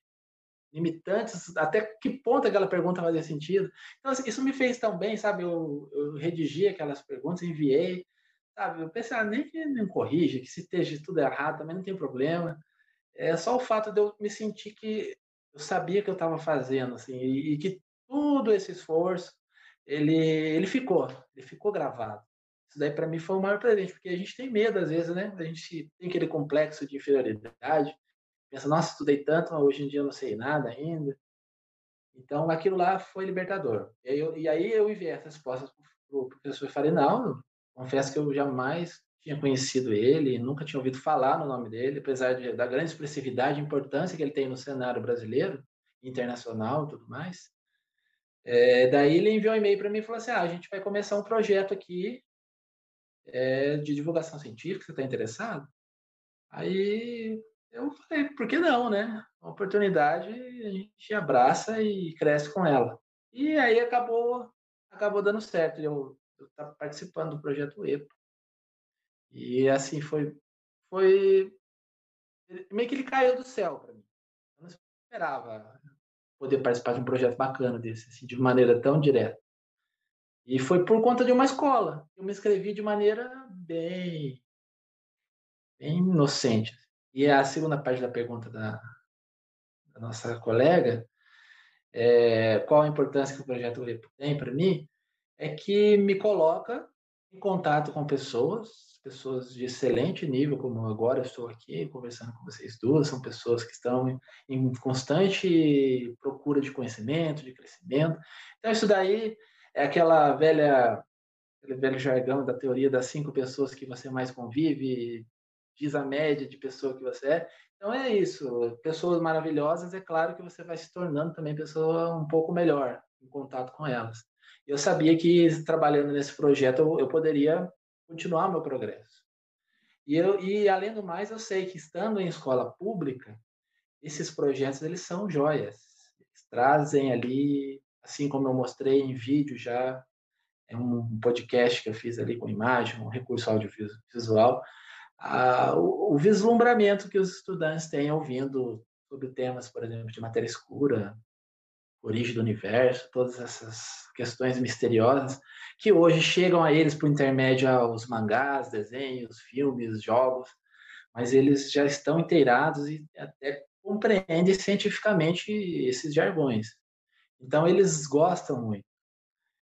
limitantes, até que ponto aquela pergunta fazia sentido. Então, assim, isso me fez tão bem, sabe? Eu, eu redigi aquelas perguntas, enviei, sabe? Eu pensei, ah, nem que não corrija, que se esteja tudo errado também não tem problema. É só o fato de eu me sentir que eu sabia que eu estava fazendo, assim, e, e, que todo esse esforço, ele, ele ficou, ele ficou gravado. Isso daí para mim foi o maior presente, porque a gente tem medo às vezes, né? A gente tem aquele complexo de inferioridade, pensa, nossa, estudei tanto, mas hoje em dia eu não sei nada ainda. Então aquilo lá foi libertador. E aí eu, e aí eu enviei essas respostas para o professor não, confesso que eu jamais tinha conhecido ele, nunca tinha ouvido falar no nome dele, apesar de, da grande expressividade e importância que ele tem no cenário brasileiro, internacional e tudo mais. É, daí ele enviou um e-mail para mim e falou assim: ah, a gente vai começar um projeto aqui é, de divulgação científica, você está interessado? Aí eu falei: por que não, né? Uma oportunidade a gente abraça e cresce com ela. E aí acabou, acabou dando certo. Eu estar tá participando do projeto EPA. E assim foi foi meio que ele caiu do céu para mim. Eu não esperava poder participar de um projeto bacana desse, assim, de maneira tão direta. E foi por conta de uma escola. Eu me inscrevi de maneira bem, bem inocente. E a segunda parte da pergunta da, da nossa colega, é, qual a importância que o projeto Lepo tem para mim, é que me coloca em contato com pessoas pessoas de excelente nível, como agora estou aqui conversando com vocês duas, são pessoas que estão em constante procura de conhecimento, de crescimento. Então, isso daí é aquela velha, aquele velho jargão da teoria das cinco pessoas que você mais convive, diz a média de pessoa que você é. Então, é isso. Pessoas maravilhosas, é claro que você vai se tornando também pessoa um pouco melhor em contato com elas. Eu sabia que trabalhando nesse projeto eu, eu poderia continuar meu progresso. E, eu, e além do mais, eu sei que estando em escola pública, esses projetos eles são joias. Eles trazem ali, assim como eu mostrei em vídeo já, é um podcast que eu fiz ali com imagem, um recurso audiovisual, a, o, o vislumbramento que os estudantes têm ouvindo sobre temas, por exemplo, de matéria escura, origem do universo, todas essas questões misteriosas que hoje chegam a eles por intermédio aos mangás, desenhos, filmes, jogos, mas eles já estão inteirados e até compreendem cientificamente esses jargões. Então eles gostam muito.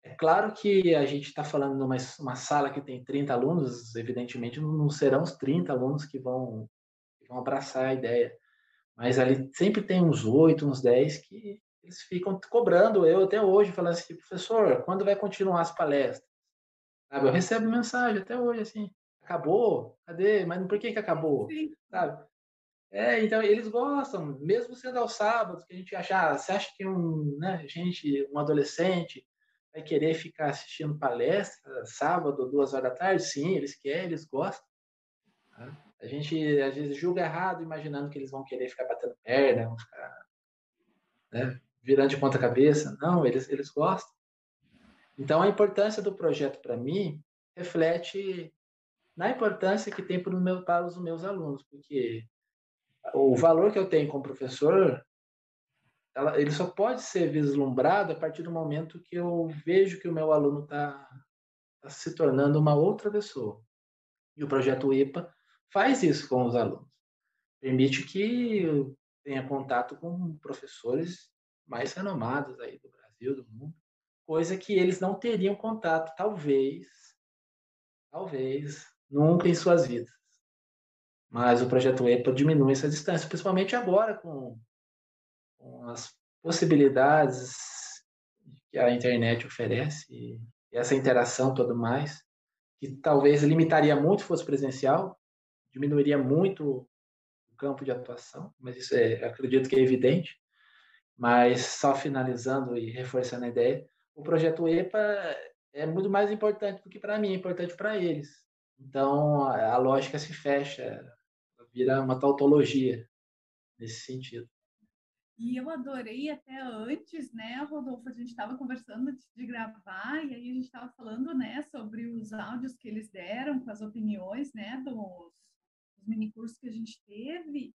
É claro que a gente está falando numa uma sala que tem 30 alunos, evidentemente não serão os 30 alunos que vão, que vão abraçar a ideia, mas ali sempre tem uns 8, uns 10 que eles ficam cobrando eu até hoje, falando assim, professor, quando vai continuar as palestras? Sabe, eu recebo mensagem até hoje, assim, acabou? Cadê? Mas por que que acabou? Sim. Sabe? É, então eles gostam, mesmo sendo aos sábados, que a gente acha, ah, você acha que um, né, gente, um adolescente vai querer ficar assistindo palestra sábado, duas horas da tarde? Sim, eles querem, eles gostam. Tá? A gente às vezes julga errado, imaginando que eles vão querer ficar batendo perna, vão ficar né, virando de ponta cabeça. Não, eles, eles gostam. Então, a importância do projeto para mim reflete na importância que tem para, meu, para os meus alunos, porque o valor que eu tenho como professor, ela, ele só pode ser vislumbrado a partir do momento que eu vejo que o meu aluno está está se tornando uma outra pessoa. E o projeto EPA faz isso com os alunos. Permite que tenha contato com professores mais renomados aí do Brasil, do mundo, coisa que eles não teriam contato, talvez, talvez, nunca em suas vidas. Mas o projeto EPA diminui essa distância, principalmente agora com, com as possibilidades que a internet oferece e essa interação toda mais, que talvez limitaria muito fosse presencial, diminuiria muito o campo de atuação, mas isso é, acredito que é evidente. Mas só finalizando e reforçando a ideia, o projeto EPA é muito mais importante do que para mim, é importante para eles. Então a lógica se fecha, vira uma tautologia nesse sentido. E eu adorei até antes, né, Rodolfo? A gente estava conversando antes de gravar, e aí a gente estava falando, né, sobre os áudios que eles deram, com as opiniões, né, dos, dos minicursos que a gente teve.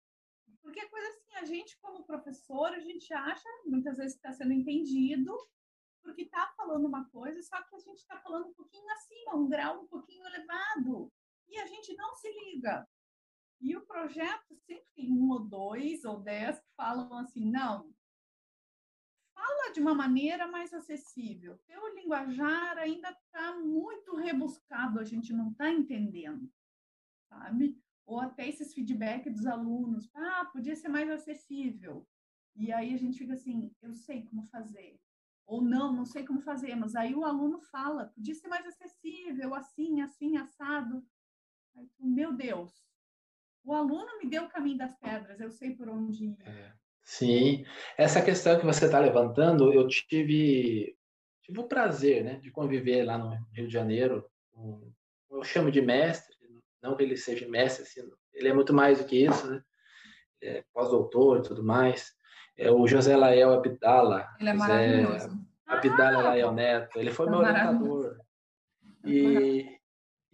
Porque é coisa assim, a gente, como professor, a gente acha, muitas vezes está sendo entendido, porque está falando uma coisa, só que a gente está falando um pouquinho acima, um grau um pouquinho elevado. E a gente não se liga. E o projeto sempre tem um ou dois ou dez que falam assim, não, fala de uma maneira mais acessível. Teu linguajar ainda está muito rebuscado, a gente não está entendendo, sabe? Ou até esses feedback dos alunos, ah, podia ser mais acessível. E aí a gente fica assim, eu sei como fazer. Ou não, não sei como fazer, mas aí o aluno fala, podia ser mais acessível, assim, assim, assado. Aí, meu Deus, o aluno me deu o caminho das pedras, eu sei por onde ir. É, sim, essa questão que você está levantando, eu tive, tive o prazer né, de conviver lá no Rio de Janeiro. Um, eu chamo de mestre, não que ele seja mestre, assim, ele é muito mais do que isso, né? É pós-doutor e tudo mais. É o José Lael Abdala. Ele é maravilhoso. Abdala ah, Lael Neto, ele foi é meu orientador. E,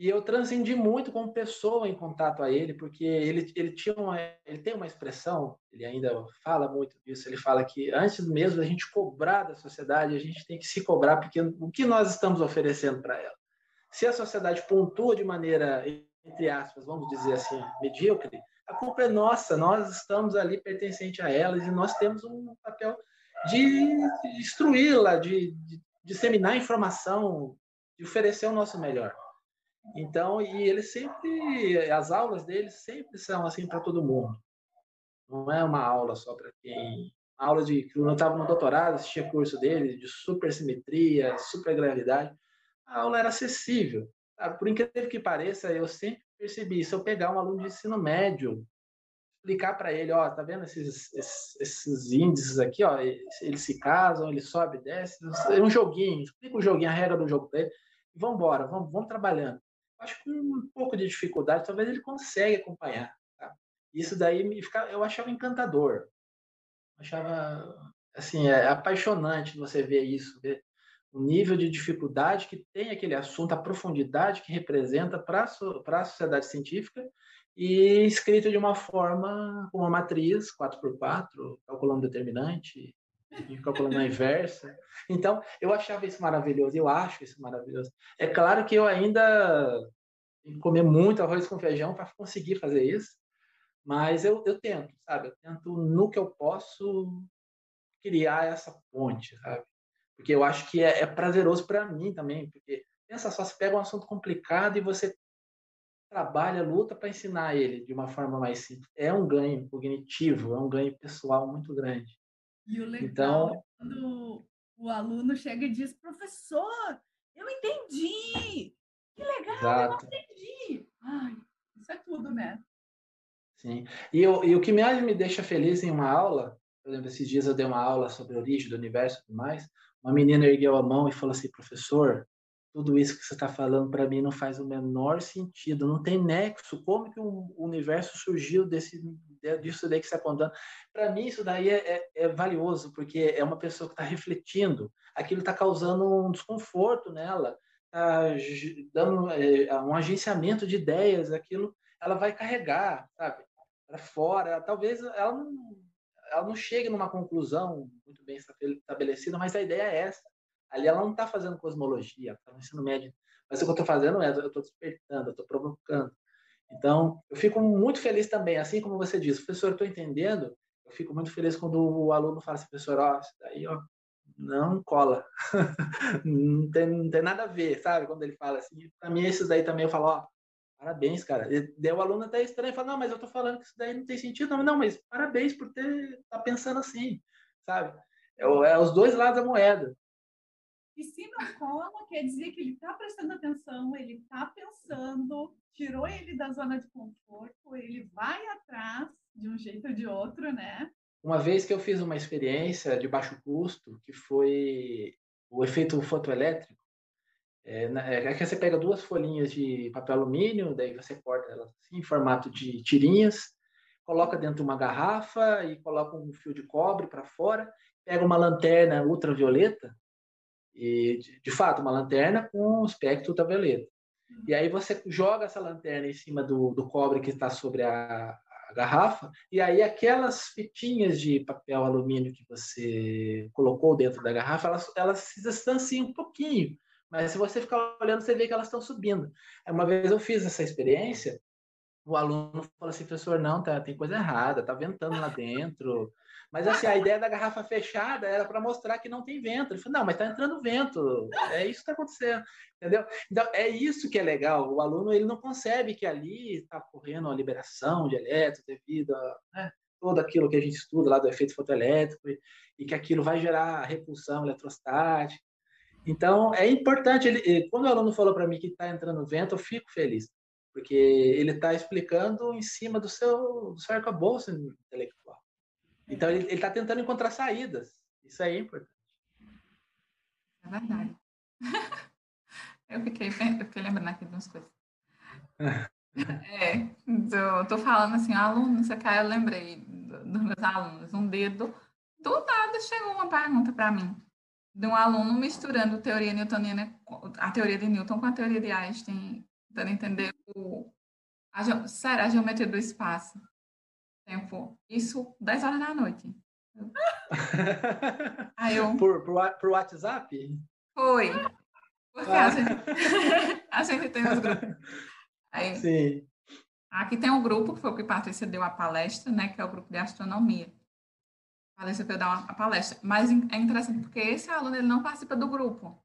e eu transcendi muito como pessoa em contato a ele, porque ele, ele, tinha uma, ele tem uma expressão, ele ainda fala muito disso, ele fala que antes mesmo da gente cobrar da sociedade, a gente tem que se cobrar, porque o que nós estamos oferecendo para ela? Se a sociedade pontua de maneira, entre aspas, vamos dizer assim, medíocre, a culpa é nossa, nós estamos ali pertencente a elas e nós temos um papel de instruí-la, de, de disseminar informação, de oferecer o nosso melhor. Então, e ele sempre, as aulas dele sempre são assim para todo mundo. Não é uma aula só para quem. Aula de. Quando eu estava no doutorado, assistia curso dele de supersimetria, supergravidade. A aula era acessível. Por incrível que pareça, eu sempre percebi. Se eu pegar um aluno de ensino médio, explicar para ele: ó, tá vendo esses, esses, esses, índices aqui, ó, eles se casam, ele sobe e desce. É um joguinho, explica o joguinho, a regra do jogo para ele. Vamos embora, vamos, vamos trabalhando acho que com um pouco de dificuldade, talvez ele consegue acompanhar. Tá? Isso daí me fica, eu achava encantador. Achava assim, é apaixonante você ver isso, ver o nível de dificuldade que tem aquele assunto, a profundidade que representa para a sociedade científica e escrito de uma forma com uma matriz 4x4, calculando determinante, e calculando a inversa. Então, eu achava isso maravilhoso, eu acho isso maravilhoso. É claro que eu ainda tenho que comer muito arroz com feijão para conseguir fazer isso, mas eu, eu tento, sabe? Eu tento, no que eu posso, criar essa ponte, sabe? Porque eu acho que é, é prazeroso para mim também, porque pensa só, você pega um assunto complicado e você trabalha, luta para ensinar ele de uma forma mais simples. É um ganho cognitivo, é um ganho pessoal muito grande. E o legal então, é quando o aluno chega e diz, professor, eu entendi. Que legal, exato. eu entendi. Ai, isso é tudo, né? Sim. E, eu, e o que mais me deixa feliz em uma aula, por exemplo, esses dias eu dei uma aula sobre a origem do universo e tudo mais, uma menina ergueu a mão e falou assim, professor, tudo isso que você está falando para mim não faz o menor sentido, não tem nexo. Como que o universo surgiu desse, disso daí que você está contando? Para mim, isso daí é, é, é, valioso, porque é uma pessoa que está refletindo, aquilo está causando um desconforto nela, está dando é, um agenciamento de ideias, aquilo ela vai carregar, sabe, para fora. Talvez ela não, ela não chegue numa conclusão muito bem estabelecida, mas a ideia é essa Ali ela não está fazendo cosmologia, está no ensino médio. Mas o que eu estou fazendo é, eu estou despertando, eu estou provocando. Então, eu fico muito feliz também, assim como você disse, professor, estou entendendo, eu fico muito feliz quando o aluno fala assim, professor, ó, isso daí, ó, não cola, não, tem, não tem nada a ver, sabe? Quando ele fala assim, para mim, esses daí também eu falo, ó, parabéns, cara. Daí o aluno até estranho, fala, não, mas eu estou falando que isso daí não tem sentido, não, não, mas parabéns por ter, tá pensando assim, sabe? É, é os dois lados da moeda. E se não cola, quer dizer que ele está prestando atenção, ele está pensando, tirou ele da zona de conforto, ele vai atrás de um jeito ou de outro, né? Uma vez que eu fiz uma experiência de baixo custo, que foi o efeito fotoelétrico, é, é que você pega duas folhinhas de papel alumínio, daí você corta elas assim, em formato de tirinhas, coloca dentro de uma garrafa e coloca um fio de cobre para fora, pega uma lanterna ultravioleta e, de, de fato, uma lanterna com espectro ultravioleta. E aí você joga essa lanterna em cima do, do cobre que está sobre a, a, garrafa, e aí aquelas fitinhas de papel alumínio que você colocou dentro da garrafa, elas, elas se distanciam um pouquinho. Mas se você ficar olhando, você vê que elas estão subindo. Uma vez eu fiz essa experiência, o aluno falou assim, professor, não, tá, tem coisa errada, tá ventando lá dentro, mas assim, a ideia da garrafa fechada era para mostrar que não tem vento. Ele falou, não, mas está entrando vento. É isso que está acontecendo. Entendeu? Então, é isso que é legal. O aluno ele não concebe que ali está correndo a liberação de elétrons devido a né, todo aquilo que a gente estuda lá do efeito fotoelétrico e, e que aquilo vai gerar repulsão eletrostática. Então, é importante. Ele, quando o aluno falou para mim que está entrando vento, eu fico feliz, porque ele está explicando em cima do seu, do seu arcabouço intelectual. Então ele está tentando encontrar saídas. Isso aí é importante. É verdade. eu, fiquei, eu fiquei lembrando aqui de umas coisas. é, tô, tô falando assim, aluno, você cai, eu lembrei dos meus alunos. Um dedo, do nada chegou uma pergunta para mim de um aluno misturando teoria newtoniana, a teoria de Newton com a teoria de Einstein, tentando entender o, a, sério, a geometria do espaço tempo. Isso 10 horas da noite. Aí eu... por, por, por WhatsApp? Foi. Porque ah. a, gente, a gente tem os grupos. Aí, Sim. Aqui tem um grupo, que foi o que Patrícia deu a palestra, né? Que é o grupo de astronomia. A Patrícia dar uma palestra. Mas é interessante porque esse aluno ele não participa do grupo.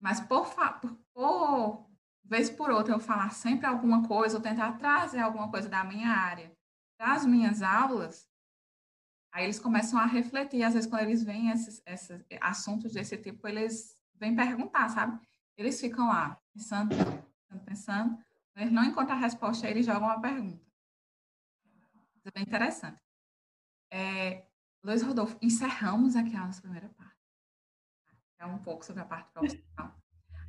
Mas por, por, por vez por outra eu falar sempre alguma coisa, ou tentar trazer alguma coisa da minha área das minhas aulas, aí eles começam a refletir. Às vezes, quando eles veem esses, esses assuntos desse tipo, eles vêm perguntar, sabe? Eles ficam lá, pensando, pensando, pensando. Eles não encontram a resposta, eles jogam uma pergunta. É bem interessante. É, Luiz Rodolfo, encerramos aqui a nossa primeira parte. É um pouco sobre a parte profissional.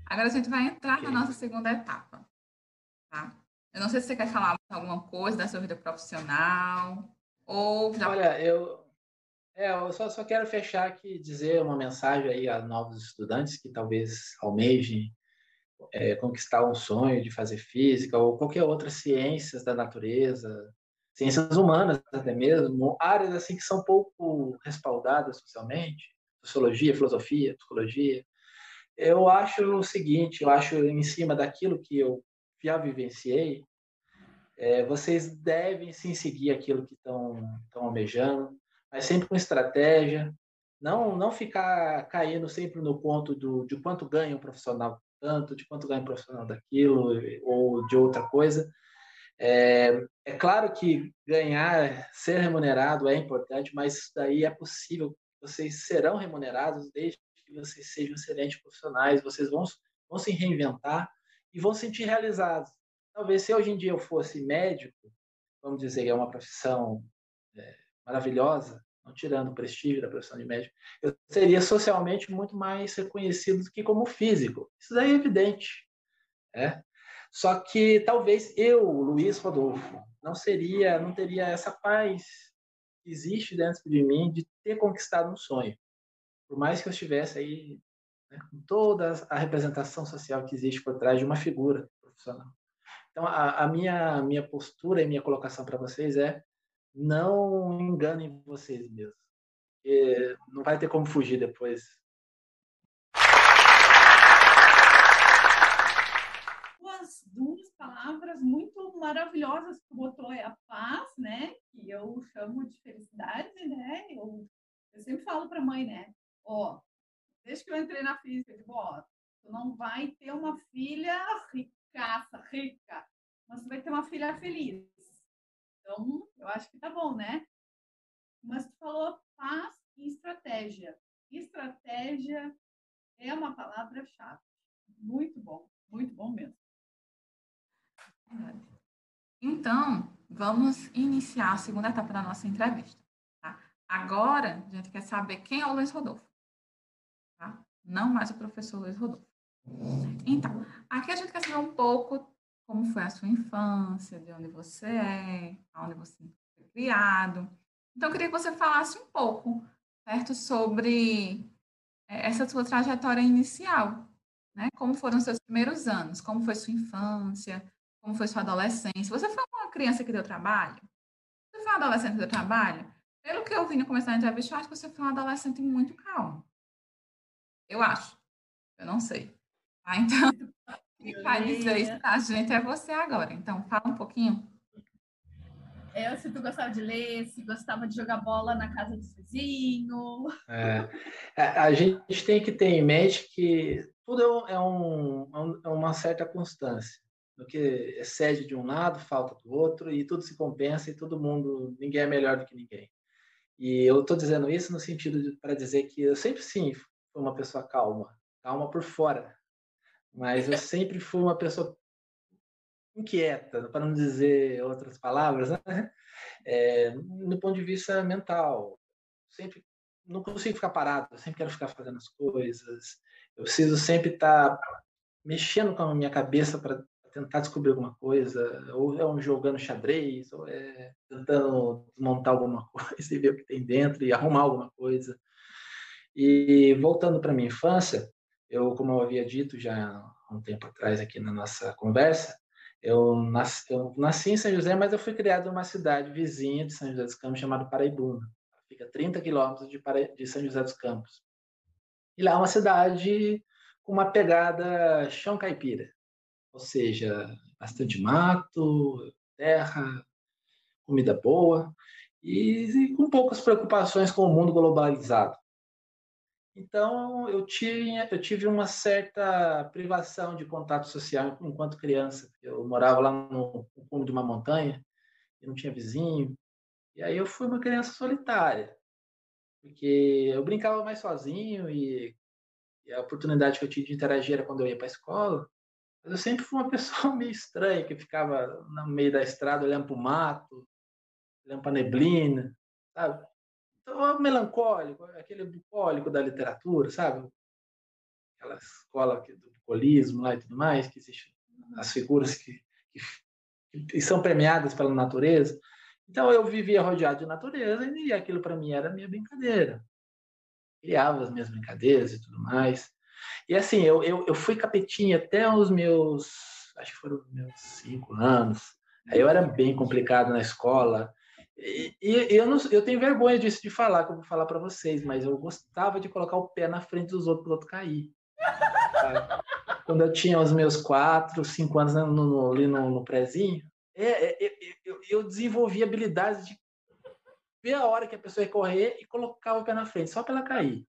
Agora a gente vai entrar na nossa segunda etapa. Tá? Eu não sei se você quer falar alguma coisa da sua vida profissional ou já... Olha, eu é, eu só, só quero fechar aqui dizer uma mensagem aí a novos estudantes que talvez almejem é, conquistar um sonho de fazer física ou qualquer outra ciências da natureza, ciências humanas até mesmo, áreas assim que são pouco respaldadas socialmente, sociologia, filosofia, psicologia. Eu acho o seguinte, eu acho em cima daquilo que eu já vivenciei, é, vocês devem sim seguir aquilo que estão almejando, mas sempre com estratégia, não não ficar caindo sempre no ponto do, de quanto ganha um profissional tanto, de quanto ganha um profissional daquilo ou de outra coisa. É, é claro que ganhar, ser remunerado é importante, mas isso daí é possível. Vocês serão remunerados desde que vocês sejam excelentes profissionais, vocês vão, vão se reinventar e vão se sentir realizados. Talvez se hoje em dia eu fosse médico, vamos dizer que é uma profissão é, maravilhosa, não tirando o prestígio da profissão de médico, eu seria socialmente muito mais reconhecido do que como físico. Isso daí é evidente. É? Só que talvez eu, Luiz Rodolfo, não seria, não teria essa paz que existe dentro de mim de ter conquistado um sonho. Por mais que eu estivesse aí né, com toda a representação social que existe por trás de uma figura profissional. Então, a, a minha, minha postura e minha colocação para vocês é não enganem vocês mesmos. Porque não vai ter como fugir depois. duas palavras muito maravilhosas que botou é a paz, né? Que eu chamo de felicidade, né? Eu, eu sempre falo para a mãe, né? Ó, desde que eu entrei na física, eu digo, ó, tu não vai ter uma filha ricaça, rica, mas tu vai ter uma filha feliz. Então, eu acho que tá bom, né? Mas tu falou paz e estratégia. Estratégia é uma palavra-chave. Muito bom, muito bom mesmo. Então, vamos iniciar a segunda etapa da nossa entrevista. Tá? Agora, a gente quer saber quem é o Luiz Rodolfo. Tá? Não mais o professor Luiz Rodolfo. Então, aqui a gente quer saber um pouco como foi a sua infância, de onde você é, onde você foi criado. Então, eu queria que você falasse um pouco, certo, sobre é, essa sua trajetória inicial, né? Como foram seus primeiros anos, como foi sua infância, como foi sua adolescência. Você foi uma criança que deu trabalho? Você foi uma adolescente que deu trabalho? Pelo que eu vi no começo da entrevista, eu acho que você foi uma adolescente muito calma. Eu acho. Eu não sei. Ah, então, quem vai dizer isso pra gente é você agora. Então, fala um pouquinho. É, se tu gostava de ler, se gostava de jogar bola na casa do vizinho. É, é a gente tem que ter em mente que tudo é, um, é, é uma certa constância. O que excede de um lado, falta do outro, e tudo se compensa, e todo mundo, ninguém é melhor do que ninguém. E eu estou dizendo isso no sentido para dizer que eu sempre sim fui uma pessoa calma, calma por fora, mas eu sempre fui uma pessoa inquieta, para não dizer outras palavras, né? É, no ponto de vista mental. Sempre não consigo ficar parado, sempre quero ficar fazendo as coisas. Eu preciso sempre estar tá mexendo com a minha cabeça para tentar descobrir alguma coisa, ou é um jogando xadrez, ou é tentando desmontar alguma coisa e ver o que tem dentro e arrumar alguma coisa. E voltando para minha infância, eu, como eu havia dito já há um tempo atrás aqui na nossa conversa, eu nasci, eu nasci em São José, mas eu fui criado numa cidade vizinha de São José dos Campos chamada Paraibuna. Fica a 30 quilômetros de, de São José dos Campos. E lá é uma cidade com uma pegada chão caipira, ou seja, bastante mato, terra, comida boa e, e com poucas preocupações com o mundo globalizado. Então, eu, tinha, eu tive uma certa privação de contato social enquanto criança. Eu morava lá no, no cume de uma montanha, e não tinha vizinho. E aí eu fui uma criança solitária, porque eu brincava mais sozinho e, e a oportunidade que eu tive de interagir era quando eu ia para a escola. Mas eu sempre fui uma pessoa meio estranha, que ficava no meio da estrada olhando para o mato, olhando para a neblina, sabe? Então, melancólico, aquele bucólico da literatura, sabe? Aquela escola do bucolismo lá e tudo mais, que existe as figuras que, que, que são premiadas pela natureza. Então eu vivia rodeado de natureza e aquilo para mim era minha brincadeira. Criava as minhas brincadeiras e tudo mais. E assim, eu, eu, eu fui capetinha até os meus, acho que foram meus cinco anos. Aí eu era bem complicado na escola. E, e eu, não, eu tenho vergonha disso de falar, que eu vou falar para vocês, mas eu gostava de colocar o pé na frente dos outros para outro cair. Quando eu tinha os meus quatro, cinco anos no, no, ali no, no prézinho, é, é, eu, eu desenvolvi habilidades de ver a hora que a pessoa ia correr e colocar o pé na frente, só para ela cair.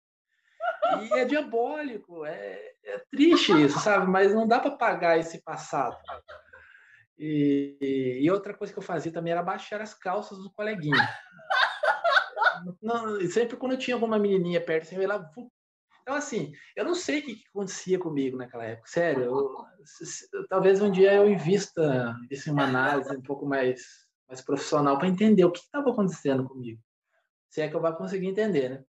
E é diabólico, é, é triste isso, sabe? Mas não dá para pagar esse passado. E, e, outra coisa que eu fazia também era baixar as calças do coleguinha. Não, sempre quando eu tinha alguma menininha perto, assim, eu ia lá. Então, assim, eu não sei o que, que acontecia comigo naquela época. Sério, eu, talvez um dia eu invista isso em uma análise um pouco mais, mais profissional para entender o que estava acontecendo comigo. Se é que eu vou conseguir entender, né?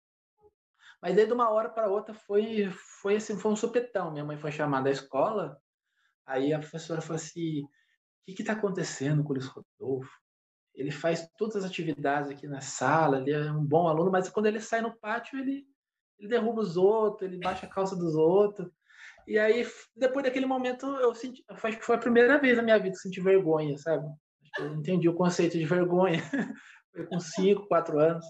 Mas aí, de uma hora para outra, foi, foi, assim, foi um supetão. Minha mãe foi chamada à escola, aí a professora falou assim o que está acontecendo com o Luiz Rodolfo? Ele faz todas as atividades aqui na sala, ele é um bom aluno, mas quando ele sai no pátio, ele, ele derruba os outros, ele baixa a calça dos outros. E aí, depois daquele momento, eu senti, acho que foi a primeira vez na minha vida que eu senti vergonha, sabe? Eu entendi o conceito de vergonha. foi com 5, 4 anos.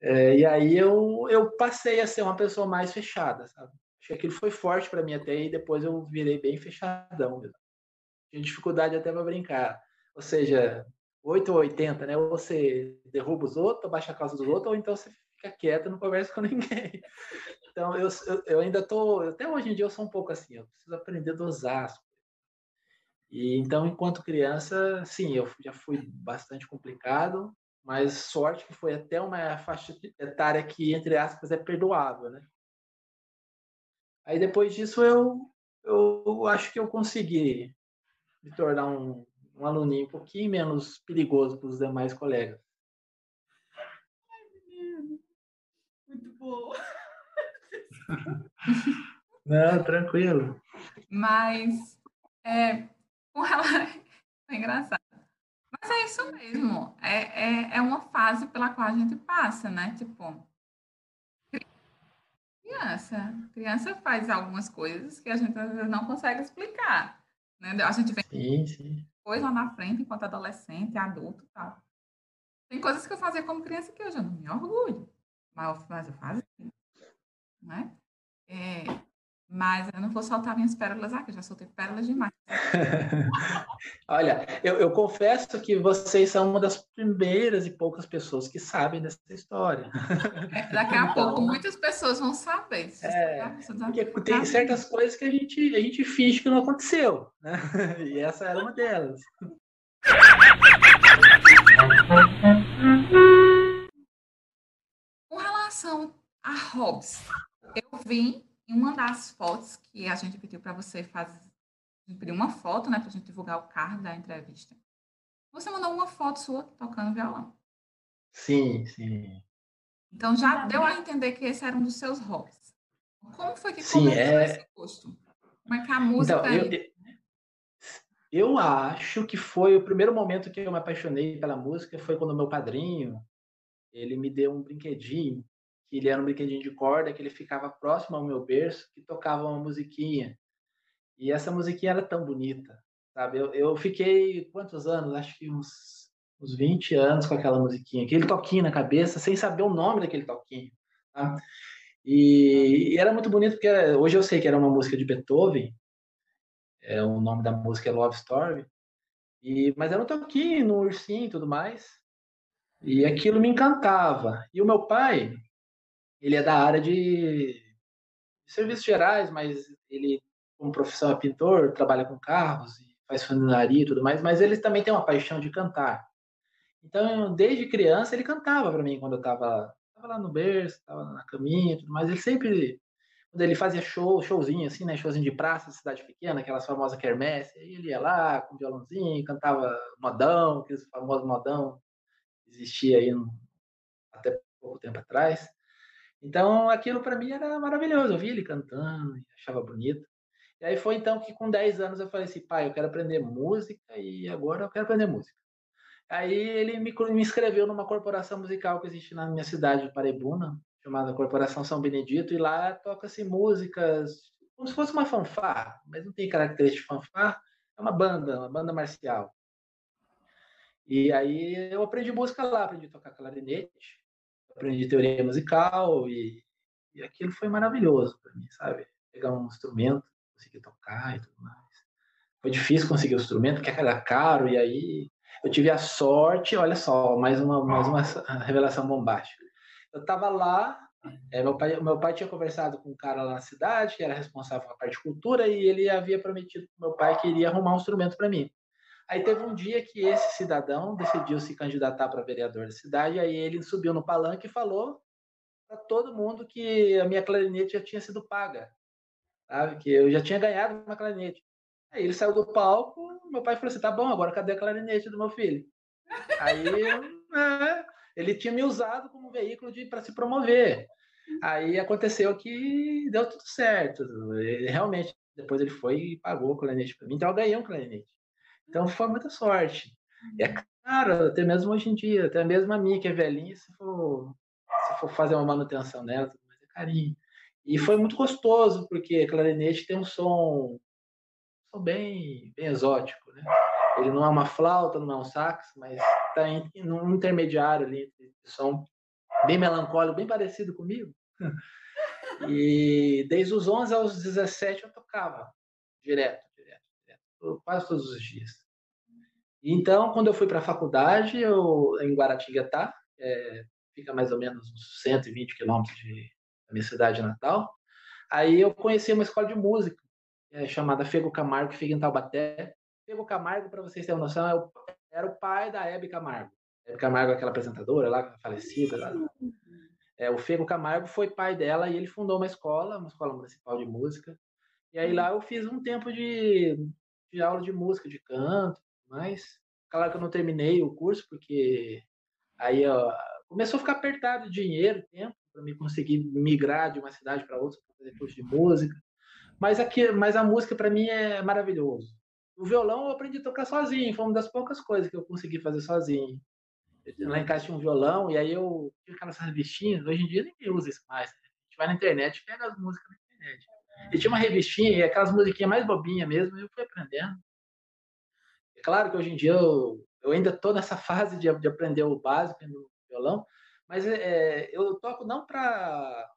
É, e aí eu, eu passei a ser uma pessoa mais fechada, sabe? Acho que aquilo foi forte para mim até e depois eu virei bem fechadão mesmo. Tinha dificuldade até para brincar. Ou seja, 8 ou 80, né? Ou você derruba os outros, abaixa a calça dos outros, ou então você fica quieto não conversa com ninguém. Então, eu, eu, ainda tô, até hoje em dia eu sou um pouco assim, eu preciso aprender a dosar as. E então, enquanto criança, sim, eu já fui bastante complicado, mas sorte que foi até uma faixa etária que, entre aspas, é perdoável, né? Aí depois disso eu, eu acho que eu consegui me tornar um, um aluninho um pouquinho menos perigoso para os demais colegas. Ai, menino. Muito bom. Não, tranquilo. Mas, é, com relação... É engraçado. Mas é isso mesmo. É, é, é uma fase pela qual a gente passa, né? Tipo, criança. Criança faz algumas coisas que a gente às vezes não consegue explicar. Né? A gente vem sim, sim. depois lá na frente, enquanto adolescente, adulto e tal. Tem coisas que eu fazia como criança que hoje eu não me orgulho. Mas, mas eu fazia. Né? É, mas eu não vou soltar minhas pérolas aqui, já soltei pérolas demais. Olha, eu, eu, confesso que vocês são uma das primeiras e poucas pessoas que sabem dessa história. É, daqui a então, pouco muitas pessoas vão saber. É, porque tem certas coisas que a gente, a gente finge que não aconteceu, né? E essa era uma delas. Com relação a Hobbes, eu vim em uma das fotos que a gente pediu para você fazer, imprimir uma foto, né, para a gente divulgar o card da entrevista. Você mandou uma foto sua tocando violão. Sim, sim. Então já deu a entender que esse era um dos seus hobbies. Como foi que sim, começou é... esse gosto? Como é que a música. Então, eu, eu acho que foi o primeiro momento que eu me apaixonei pela música foi quando meu padrinho ele me deu um brinquedinho que ele era um brinquedinho de corda, que ele ficava próximo ao meu berço, que tocava uma musiquinha. E essa musiquinha era tão bonita, sabe? Eu, eu fiquei quantos anos? Acho que uns, uns 20 anos com aquela musiquinha, aquele toquinho na cabeça, sem saber o nome daquele toquinho. Tá? E, e, era muito bonito, porque hoje eu sei que era uma música de Beethoven, é, o nome da música é Love Story, e, mas era um toquinho, no ursinho e tudo mais. E aquilo me encantava. E o meu pai, ele é da área de serviços gerais, mas ele, como profissão, é pintor, trabalha com carros, faz funilaria e tudo mais, mas ele também tem uma paixão de cantar. Então, desde criança, ele cantava para mim quando eu estava tava lá no berço, estava na caminha e tudo mais. Ele sempre, quando ele fazia show, showzinho assim, né, showzinho de praça, cidade pequena, aquelas famosas quermesse, aí ele ia lá com violãozinho, cantava modão, aqueles famosos modão, existia aí no, até pouco tempo atrás. Então, aquilo para mim era maravilhoso. Eu via ele cantando, achava bonito. E aí foi então que com 10 anos eu falei assim, pai, eu quero aprender música e agora eu quero aprender música. Aí ele me, me inscreveu numa corporação musical que existe na minha cidade de Parebuna, chamada Corporação São Benedito, e lá toca-se músicas como se fosse uma fanfarra, mas não tem característica de fanfarra, é uma banda, uma banda marcial. E aí eu aprendi música lá, aprendi a tocar clarinete, aprendi teoria musical e, e aquilo foi maravilhoso para mim, sabe? Pegar um instrumento, conseguir tocar e tudo mais. Foi difícil conseguir o instrumento, porque era caro, e aí eu tive a sorte, olha só, mais uma, mais uma revelação bombástica. Eu estava lá, é, meu, pai, meu pai tinha conversado com um cara lá na cidade, que era responsável pela parte de cultura, e ele havia prometido para meu pai que iria arrumar um instrumento para mim. Aí teve um dia que esse cidadão decidiu se candidatar para vereador da cidade, aí ele subiu no palanque e falou para todo mundo que a minha clarinete já tinha sido paga, sabe? Que eu já tinha ganhado uma clarinete. Aí ele saiu do palco, meu pai falou assim: tá bom, agora cadê a clarinete do meu filho? Aí é, ele tinha me usado como veículo para se promover. Aí aconteceu que deu tudo certo. Ele, realmente, depois ele foi e pagou o clarinete para mim, então eu ganhei um clarinete. Então foi muita sorte. E é caro, até mesmo hoje em dia, até mesmo a minha que é velhinha, se for, se for fazer uma manutenção nela, mas é carinho. E foi muito gostoso, porque clarinete tem um som, um som bem, bem exótico, né? Ele não é uma flauta, não é um sax, mas está num intermediário ali, entre som bem melancólico, bem parecido comigo. E desde os 11 aos 17 eu tocava direto. Quase todos os dias. Então, quando eu fui para a faculdade, eu, em Guaratinguetá, é, fica mais ou menos uns 120 quilômetros da minha cidade natal, aí eu conheci uma escola de música é, chamada Fego Camargo, que fica em Taubaté. Fego Camargo, para vocês terem noção, é o, era o pai da Hebe Camargo. Hebe Camargo, aquela apresentadora lá, falecida. Lá. É, o Fego Camargo foi pai dela e ele fundou uma escola, uma escola municipal de música. E aí lá eu fiz um tempo de, de aula de música, de canto, mas claro que eu não terminei o curso porque aí ó, começou a ficar apertado de dinheiro, tempo para me conseguir migrar de uma cidade para outra para fazer curso de música. Mas aqui, mas a música para mim é maravilhoso. O violão eu aprendi a tocar sozinho, foi uma das poucas coisas que eu consegui fazer sozinho. Lá em casa tinha um violão, e aí eu tinha aquelas revistinhas. Hoje em dia ninguém usa isso mais. Né? A gente vai na internet e pega as músicas na internet. E tinha uma revistinha, e aquelas musiquinhas mais bobinhas mesmo, e eu fui aprendendo. É claro que hoje em dia eu, eu ainda estou nessa fase de, de, aprender o básico no violão, mas é, eu toco não para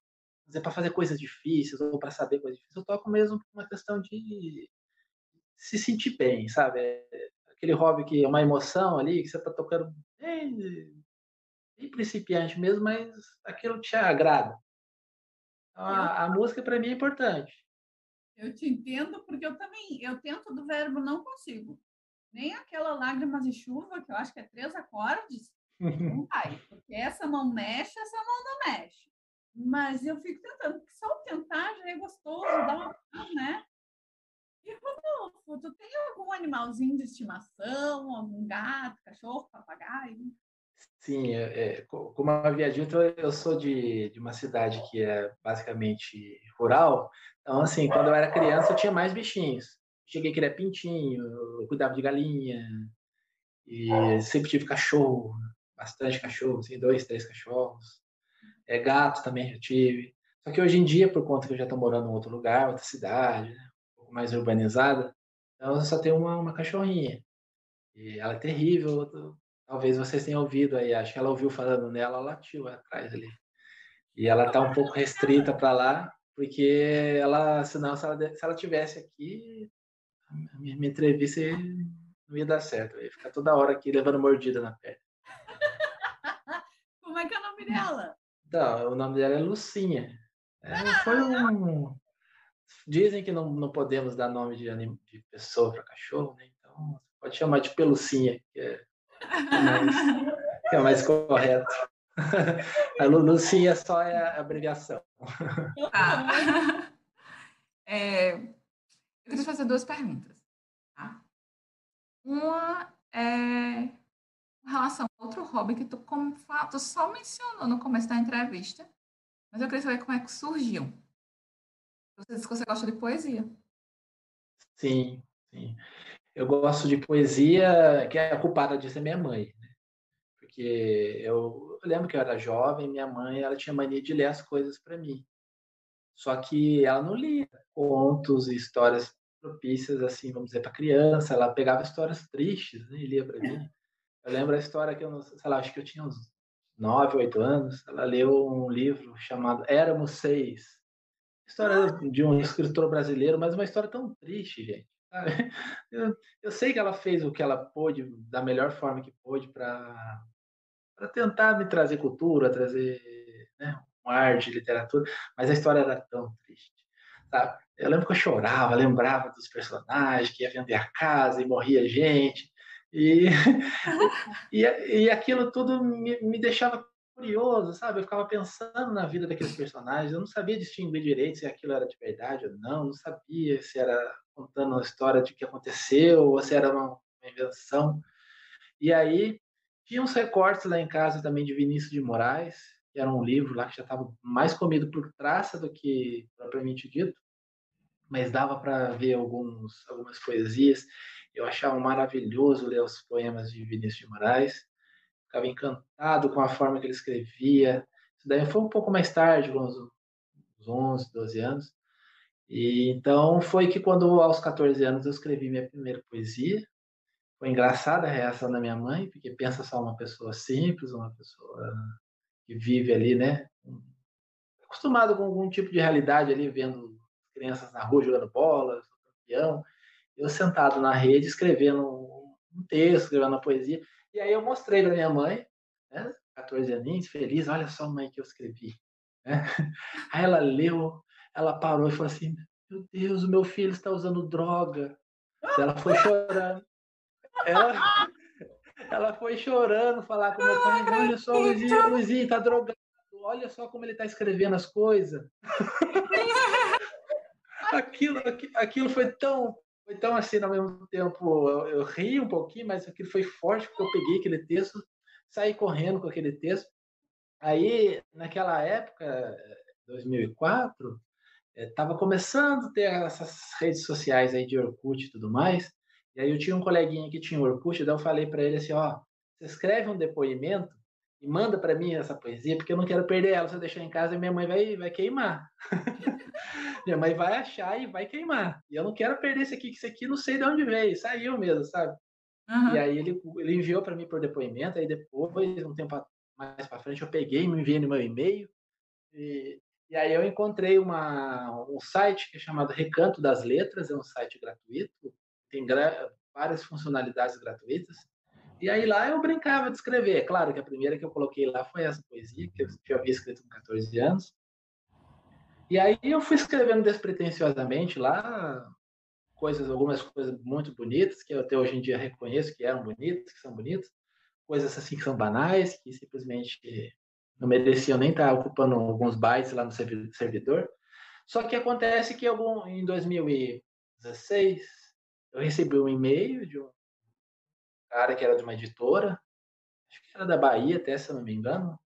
para fazer coisas difíceis ou para saber coisas difíceis, eu toco mesmo por uma questão de se sentir bem, sabe? É aquele hobby que é uma emoção ali, que você está tocando bem, bem principiante mesmo, mas aquilo te agrada. A, a música para mim é importante. Eu te entendo, porque eu também, eu tento do verbo não consigo. Nem aquela lágrimas de chuva, que eu acho que é três acordes, não vai. Porque essa mão mexe, essa mão não mexe. Mas eu fico tentando, porque só tentar já é gostoso, dá uma, né? E Rodolfo, tu tem algum animalzinho de estimação, algum gato, cachorro, papagaio? Sim, é, é, como eu havia dito, eu sou de, de uma cidade que é basicamente rural. Então, assim, quando eu era criança, eu tinha mais bichinhos. Cheguei a criar pintinho, eu cuidava de galinha, e sempre tive cachorro, bastante cachorro, assim, dois, três cachorros. É, gato também já tive. Só que hoje em dia, por conta que eu já estou morando em outro lugar, outra cidade, né, um pouco mais urbanizada, então eu só tenho uma, uma cachorrinha. E ela é terrível. Talvez vocês tenham ouvido aí, acho que ela ouviu falando nela, ela latiu atrás ali. E ela está um pouco restrita para lá, porque ela, senão, se ela, se ela tivesse aqui, a minha, minha entrevista não ia dar certo. Eu ia ficar toda hora aqui levando mordida na perna. Como é que é o nome dela? Então, o nome dela é Lucinha. É, foi um. Dizem que não, não podemos dar nome de, anim... de pessoa para cachorro, né? Então, pode chamar de Pelucinha, que é que é mais correto. A Lucinha só é a abreviação. Ah. É, eu queria fazer duas perguntas. Tá? Uma é com relação a outro hobby que tu, como, tu só mencionou no começo da entrevista, mas eu queria saber como é que surgiu. Você disse que você gosta de poesia. Sim, sim. Eu gosto de poesia, que é a culpada disso é minha mãe. Né? Porque eu, eu lembro que eu era jovem, minha mãe ela tinha mania de ler as coisas para mim. Só que ela não lia contos e histórias propícias, assim, vamos dizer, para criança. Ela pegava histórias tristes né, e lia para mim. Eu lembro a história que eu, sei lá, acho que eu tinha uns nove, oito anos. Ela leu um livro chamado Éramos Seis. História de um escritor brasileiro, mas uma história tão triste, gente. Eu, eu sei que ela fez o que ela pôde, da melhor forma que pôde, para tentar me trazer cultura, trazer né, um ar de literatura, mas a história era tão triste. Sabe? Eu lembro que eu chorava, lembrava dos personagens, que ia vender a casa e morria gente. E, e, e aquilo tudo me, me deixava curioso, sabe? Eu ficava pensando na vida daqueles personagens, eu não sabia distinguir direito se aquilo era de verdade ou não, não sabia se era contando uma história de que aconteceu ou se era uma, invenção. E aí tinha uns recortes lá em casa também de Vinícius de Moraes, que era um livro lá que já estava mais comido por traça do que propriamente dito, mas dava para ver alguns, algumas poesias. Eu achava maravilhoso ler os poemas de Vinícius de Moraes. Ficava encantado com a forma que ele escrevia. Isso daí foi um pouco mais tarde, com uns 11, 12 anos. E então foi que quando aos 14 anos eu escrevi minha primeira poesia. Foi engraçada a reação da minha mãe, porque pensa só uma pessoa simples, uma pessoa que vive ali, né? Acostumado com algum tipo de realidade ali, vendo crianças na rua jogando bola, campeão. eu sentado na rede escrevendo um texto, escrevendo uma poesia. E aí eu mostrei para minha mãe, né, 14 aninhos, feliz, olha só, mãe, que eu escrevi. Né? Aí ela leu, ela parou e falou assim: Meu Deus, o meu filho está usando droga. Ela foi chorando. Ela, ela foi chorando falar com meu pai: Olha só, Luizinho, Luizinho tá drogado. Olha só como ele está escrevendo as coisas. aquilo, aquilo foi tão, foi tão assim, ao mesmo tempo, eu, eu ri um pouquinho, mas aquilo foi forte, porque eu peguei aquele texto, saí correndo com aquele texto. Aí, naquela época, 2004, estava começando a ter essas redes sociais aí de Orkut e tudo mais. E aí eu tinha um coleguinha que tinha Orkut, daí eu falei para ele assim, ó, você escreve um depoimento e manda para mim essa poesia, porque eu não quero perder ela. Se eu deixar em casa, minha mãe vai, vai queimar. minha mãe vai achar e vai queimar. E eu não quero perder esse aqui, que esse aqui não sei de onde veio, saiu mesmo, sabe? Uhum. E aí ele, ele enviou para mim por depoimento, aí depois, um tempo mais para frente, eu peguei, me enviei no meu e-mail, e, e aí eu encontrei uma, um site que é chamado Recanto das Letras, é um site gratuito, tem gra várias funcionalidades gratuitas, e aí lá eu brincava de escrever. É claro que a primeira que eu coloquei lá foi essa poesia, que eu já havia escrito com 14 anos. E aí eu fui escrevendo despretensiosamente lá, coisas, algumas coisas muito bonitas, que eu até hoje em dia reconheço que eram bonitas, que são bonitas, coisas assim que são banais, que simplesmente não mereciam nem estar ocupando alguns bytes lá no servidor. Só que acontece que algum, em 2016 eu recebi um e-mail de um cara que era de uma editora, acho que era da Bahia até, se não me engano,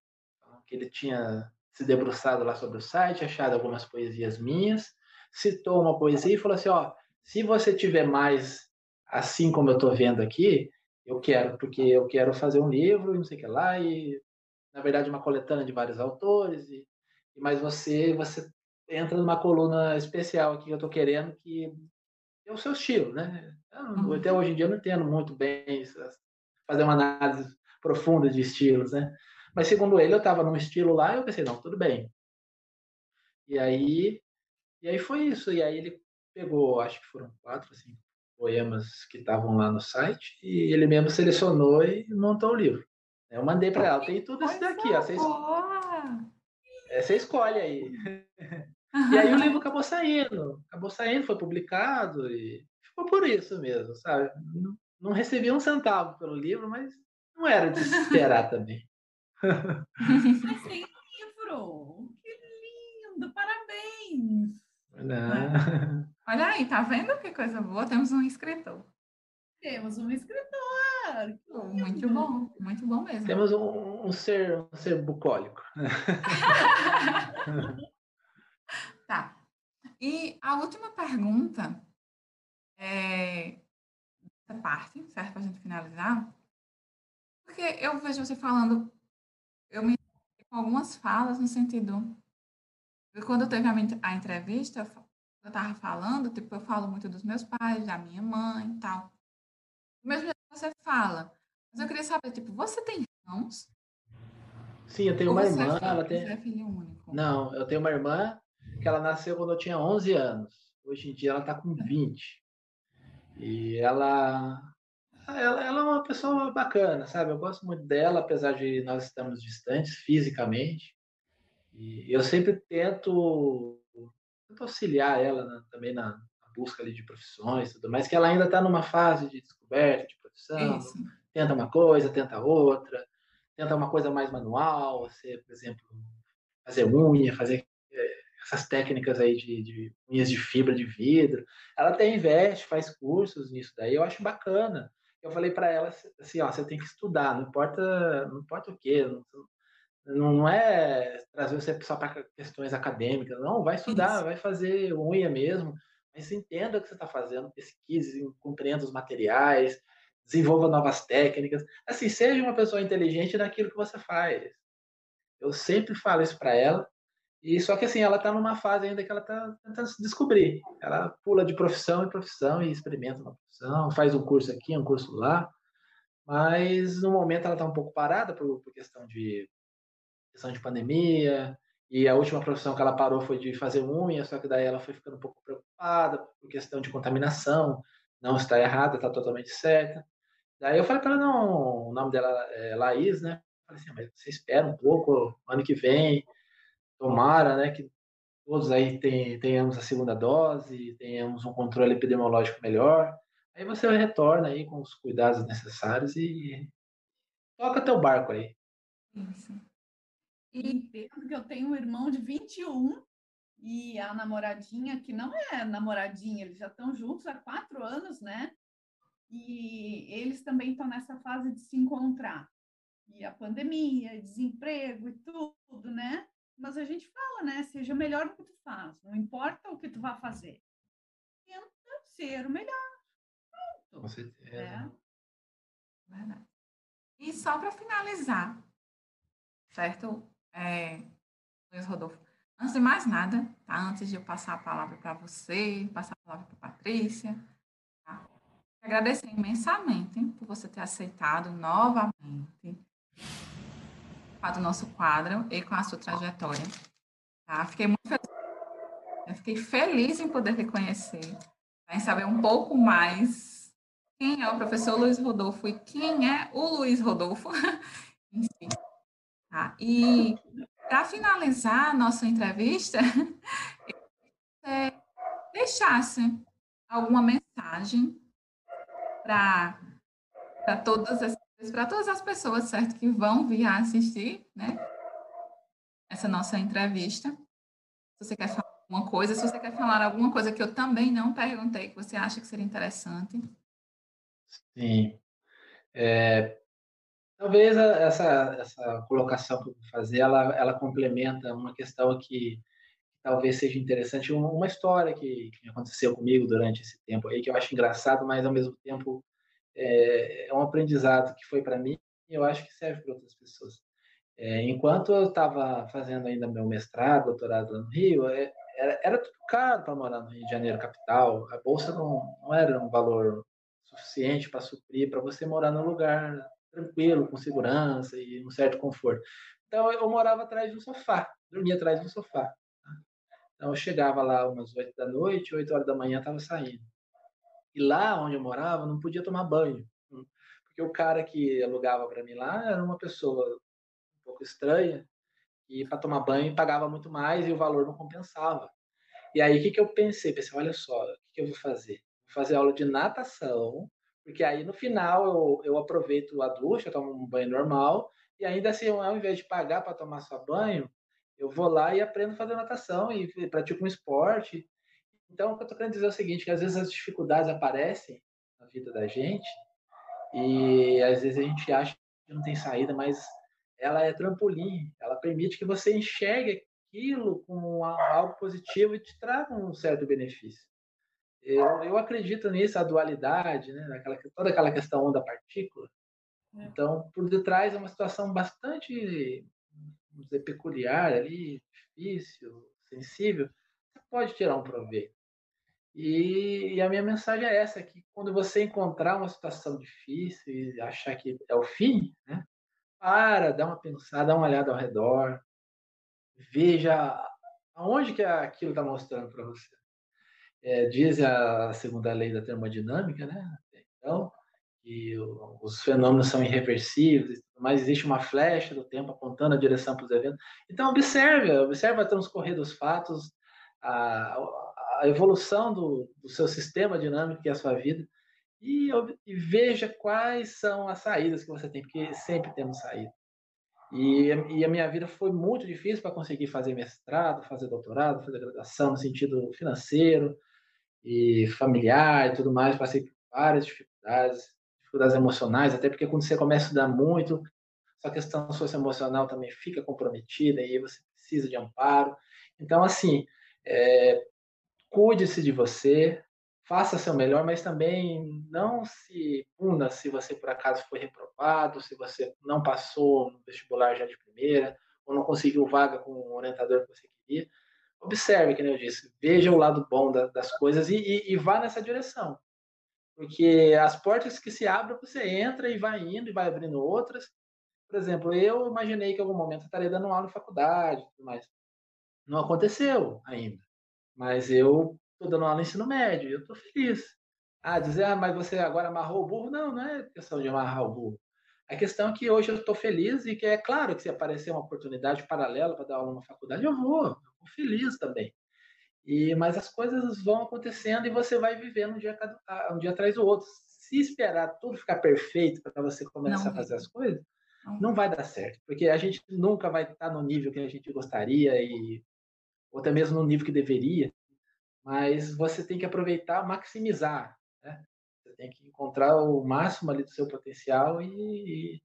que ele tinha se debruçado lá sobre o site, achado algumas poesias minhas, citou uma poesia e falou assim, ó, se você tiver mais assim como eu estou vendo aqui, eu quero, porque eu quero fazer um livro e não sei o que lá, e na verdade uma coletânea de vários autores, e, mas você, você entra numa coluna especial aqui que eu estou querendo, que é o seu estilo, né? Uhum. Até hoje em dia eu não entendo muito bem fazer uma análise profunda de estilos, né? Mas segundo ele, eu estava num estilo lá e eu pensei, não, tudo bem. E aí, e aí foi isso. E aí ele pegou, acho que foram quatro, cinco poemas que estavam lá no site e ele mesmo selecionou e montou o livro. Eu mandei para ela, tem tudo isso daqui, ó. Você, es... é, você escolhe aí. E aí o livro acabou saindo, acabou saindo, foi publicado e ficou por isso mesmo, sabe? Não, não recebi um centavo pelo livro, mas não era de esperar também. Mas tem livro! Que lindo! Parabéns! Não. Olha aí, tá vendo que coisa boa? Temos um escritor. Temos um escritor. Muito bom, muito bom mesmo. Temos um, um ser, um ser bucólico. Tá. E a última pergunta é essa parte, certo? Para a gente finalizar. Porque eu vejo você falando, eu me com algumas falas no sentido. Quando teve a, a entrevista, eu estava falando, tipo, eu falo muito dos meus pais, da minha mãe e tal. Mesmo jeito que você fala. Mas eu queria saber, tipo, você tem irmãos? Sim, eu tenho Ou uma é irmã. É ela tem... é filho único? Não, eu tenho uma irmã que ela nasceu quando eu tinha 11 anos. Hoje em dia ela está com 20. E ela, ela, ela, é uma pessoa bacana, sabe? Eu gosto muito dela, apesar de nós estarmos distantes fisicamente. E eu sempre tento, tento auxiliar ela na, também na, na, busca ali de profissões, tudo mais, que ela ainda está numa fase de descoberta de profissão. Isso. Tenta uma coisa, tenta outra, tenta uma coisa mais manual, você, por exemplo, fazer unha, fazer essas técnicas aí de, de unhas de fibra de vidro. Ela até investe, faz cursos nisso daí, eu acho bacana. Eu falei para ela assim, ó, você tem que estudar, não importa, não importa o quê, não, não é trazer você só para questões acadêmicas, não, vai estudar, Isso. vai fazer unha mesmo, mas entenda o que você está fazendo, pesquise, compreenda os materiais, desenvolva novas técnicas, assim, seja uma pessoa inteligente naquilo que você faz. Eu sempre falo isso para ela, e só que assim, ela está numa fase ainda que ela está tentando se descobrir. Ela pula de profissão em profissão e experimenta uma profissão, faz um curso aqui, um curso lá. Mas no momento ela está um pouco parada por, por, questão de questão de pandemia. E a última profissão que ela parou foi de fazer unha, só que daí ela foi ficando um pouco preocupada por questão de contaminação. não está errada, está totalmente certa. Daí eu falei para ela, não, o nome dela é Laís, né? falei assim, mas você espera um pouco, ano que vem, tomara, né, que todos aí tenhamos a segunda dose, tenhamos um controle epidemiológico melhor. Aí você retorna aí com os cuidados necessários e toca teu barco aí. Isso. E entendo que eu tenho um irmão de 21 e a namoradinha, que não é namoradinha, eles já estão juntos há quatro anos, né? E eles também estão nessa fase de se encontrar. E a pandemia, desemprego e tudo, né? Mas a gente fala, né? Seja o melhor que tu faz, não importa o que tu vai fazer. Tenta ser o melhor. Pronto. Com certeza. É. Verdade. E só para finalizar, certo, é, Luiz Rodolfo? Antes de mais nada, tá? Antes de eu passar a palavra para você, passar a palavra para Patrícia, tá? Agradecer imensamente por você ter aceitado novamente do nosso quadro e com a sua trajetória. Tá? Fiquei muito feliz. Eu fiquei feliz em poder te conhecer, em saber um pouco mais quem é o professor Luiz Rodolfo e quem é o Luiz Rodolfo. Enfim. Tá? E para finalizar a nossa entrevista, é, deixasse alguma mensagem para todas as para todas as pessoas, certo, que vão vir assistir, né, essa nossa entrevista. Se você quer falar alguma coisa, se você quer falar alguma coisa que eu também não perguntei, que você acha que seria interessante. Sim. É, talvez essa, essa colocação que eu vou fazer, ela, ela complementa uma questão que, talvez seja interessante, uma, história que, que aconteceu comigo durante esse tempo aí, que eu acho engraçado, mas ao mesmo tempo é, é um aprendizado que foi para mim e eu acho que serve para outras pessoas. É, enquanto eu estava fazendo ainda meu mestrado, doutorado no Rio, é, era, era tudo caro para morar no Rio de Janeiro, capital. A bolsa não, não era um valor suficiente para suprir para você morar num lugar tranquilo, com segurança e um certo conforto. Então eu morava atrás de um sofá, dormia atrás de um sofá. Tá? Então eu chegava lá umas oito da noite, oito horas da manhã estava saindo. E lá onde eu morava, não podia tomar banho. Hum, porque o cara que alugava para mim lá era uma pessoa um pouco estranha e para tomar banho pagava muito mais e o valor não compensava. E aí o que, que eu pensei? Pensei, olha só, o que, que eu vou fazer? Vou fazer aula de natação, porque aí no final eu, eu aproveito a ducha, tomo um banho normal, e ainda assim, ao invés de pagar para tomar só banho, eu vou lá e aprendo a fazer natação e pratico um esporte. Então, o que eu estou querendo dizer é o seguinte, que às vezes as dificuldades aparecem na vida da gente e às vezes a gente acha que não tem saída, mas ela é trampolim, ela permite que você enxergue aquilo como algo positivo e te traga um certo benefício. Eu, eu acredito nisso, a dualidade, né? Naquela, toda aquela questão onda-partícula. É. Então, por detrás é uma situação bastante, vamos dizer, peculiar ali, difícil, sensível. Você pode tirar um proveito. E, e, a minha mensagem é essa, que quando você encontrar uma situação difícil e achar que é o fim, né? Para, dá uma pensada, dá uma olhada ao redor, veja aonde que aquilo está mostrando para você. É, diz a segunda lei da termodinâmica, né? Então, que os fenômenos são irreversíveis, mas existe uma flecha do tempo apontando a direção para os eventos. Então, observe, observe a transcorrer dos fatos, a, a evolução do, do, seu sistema dinâmico que é a sua vida e, e, veja quais são as saídas que você tem, porque sempre temos saída. E, e a minha vida foi muito difícil para conseguir fazer mestrado, fazer doutorado, fazer graduação no sentido financeiro e familiar e tudo mais. Passei por várias dificuldades, dificuldades emocionais, até porque quando você começa a estudar muito, sua questão socioemocional também fica comprometida e você precisa de amparo. Então, assim, é, cuide-se de você, faça seu melhor, mas também não se puna se você por acaso foi reprovado, se você não passou no vestibular já de primeira, ou não conseguiu vaga com o orientador que você queria. Observe, que eu disse, veja o lado bom da, das coisas e, e, e, vá nessa direção. Porque as portas que se abrem, você entra e vai indo e vai abrindo outras. Por exemplo, eu imaginei que em algum momento eu estaria dando aula na faculdade, mas não aconteceu ainda. Mas eu estou dando aula no ensino médio e eu estou feliz. Ah, dizer, ah, mas você agora amarrou o burro. Não, não é questão de amarrar o burro. A questão é que hoje eu estou feliz e que é claro que se aparecer uma oportunidade paralela para dar aula na faculdade, eu vou, eu feliz também. E, mas as coisas vão acontecendo e você vai vivendo um dia, um dia atrás do outro. Se esperar tudo ficar perfeito para você começar não. a fazer as coisas, não. não vai dar certo, porque a gente nunca vai estar no nível que a gente gostaria e ou até mesmo no nível que deveria. Mas você tem que aproveitar, maximizar, né? Você tem que encontrar o máximo ali do seu potencial e,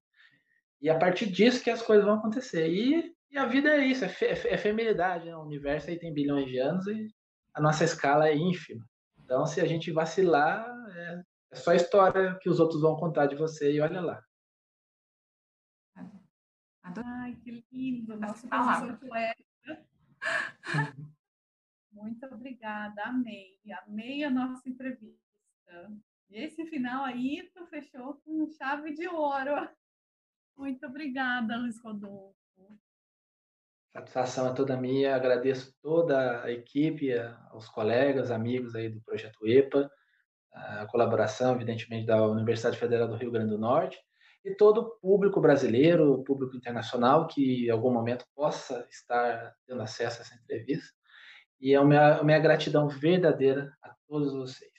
e a partir disso que as coisas vão acontecer. E e a vida é isso, é, fe, é feminilidade, né? O universo aí tem bilhões de anos e a nossa escala é ínfima. Então, se a gente vacilar, é, é só a história que os outros vão contar de você e olha lá. Ai, que lindo! Nossa poeta. Muito obrigada, amei. Amei a nossa entrevista. E esse final aí, tu fechou com chave de ouro. Muito obrigada, Luiz Rodolfo. Satisfação é toda minha, agradeço toda a equipe, aos colegas, amigos aí do Projeto EPA, a colaboração, evidentemente, da Universidade Federal do Rio Grande do Norte e todo o público brasileiro, público internacional que em algum momento possa estar tendo acesso a essa entrevista. E é a minha, a minha gratidão verdadeira a todos vocês.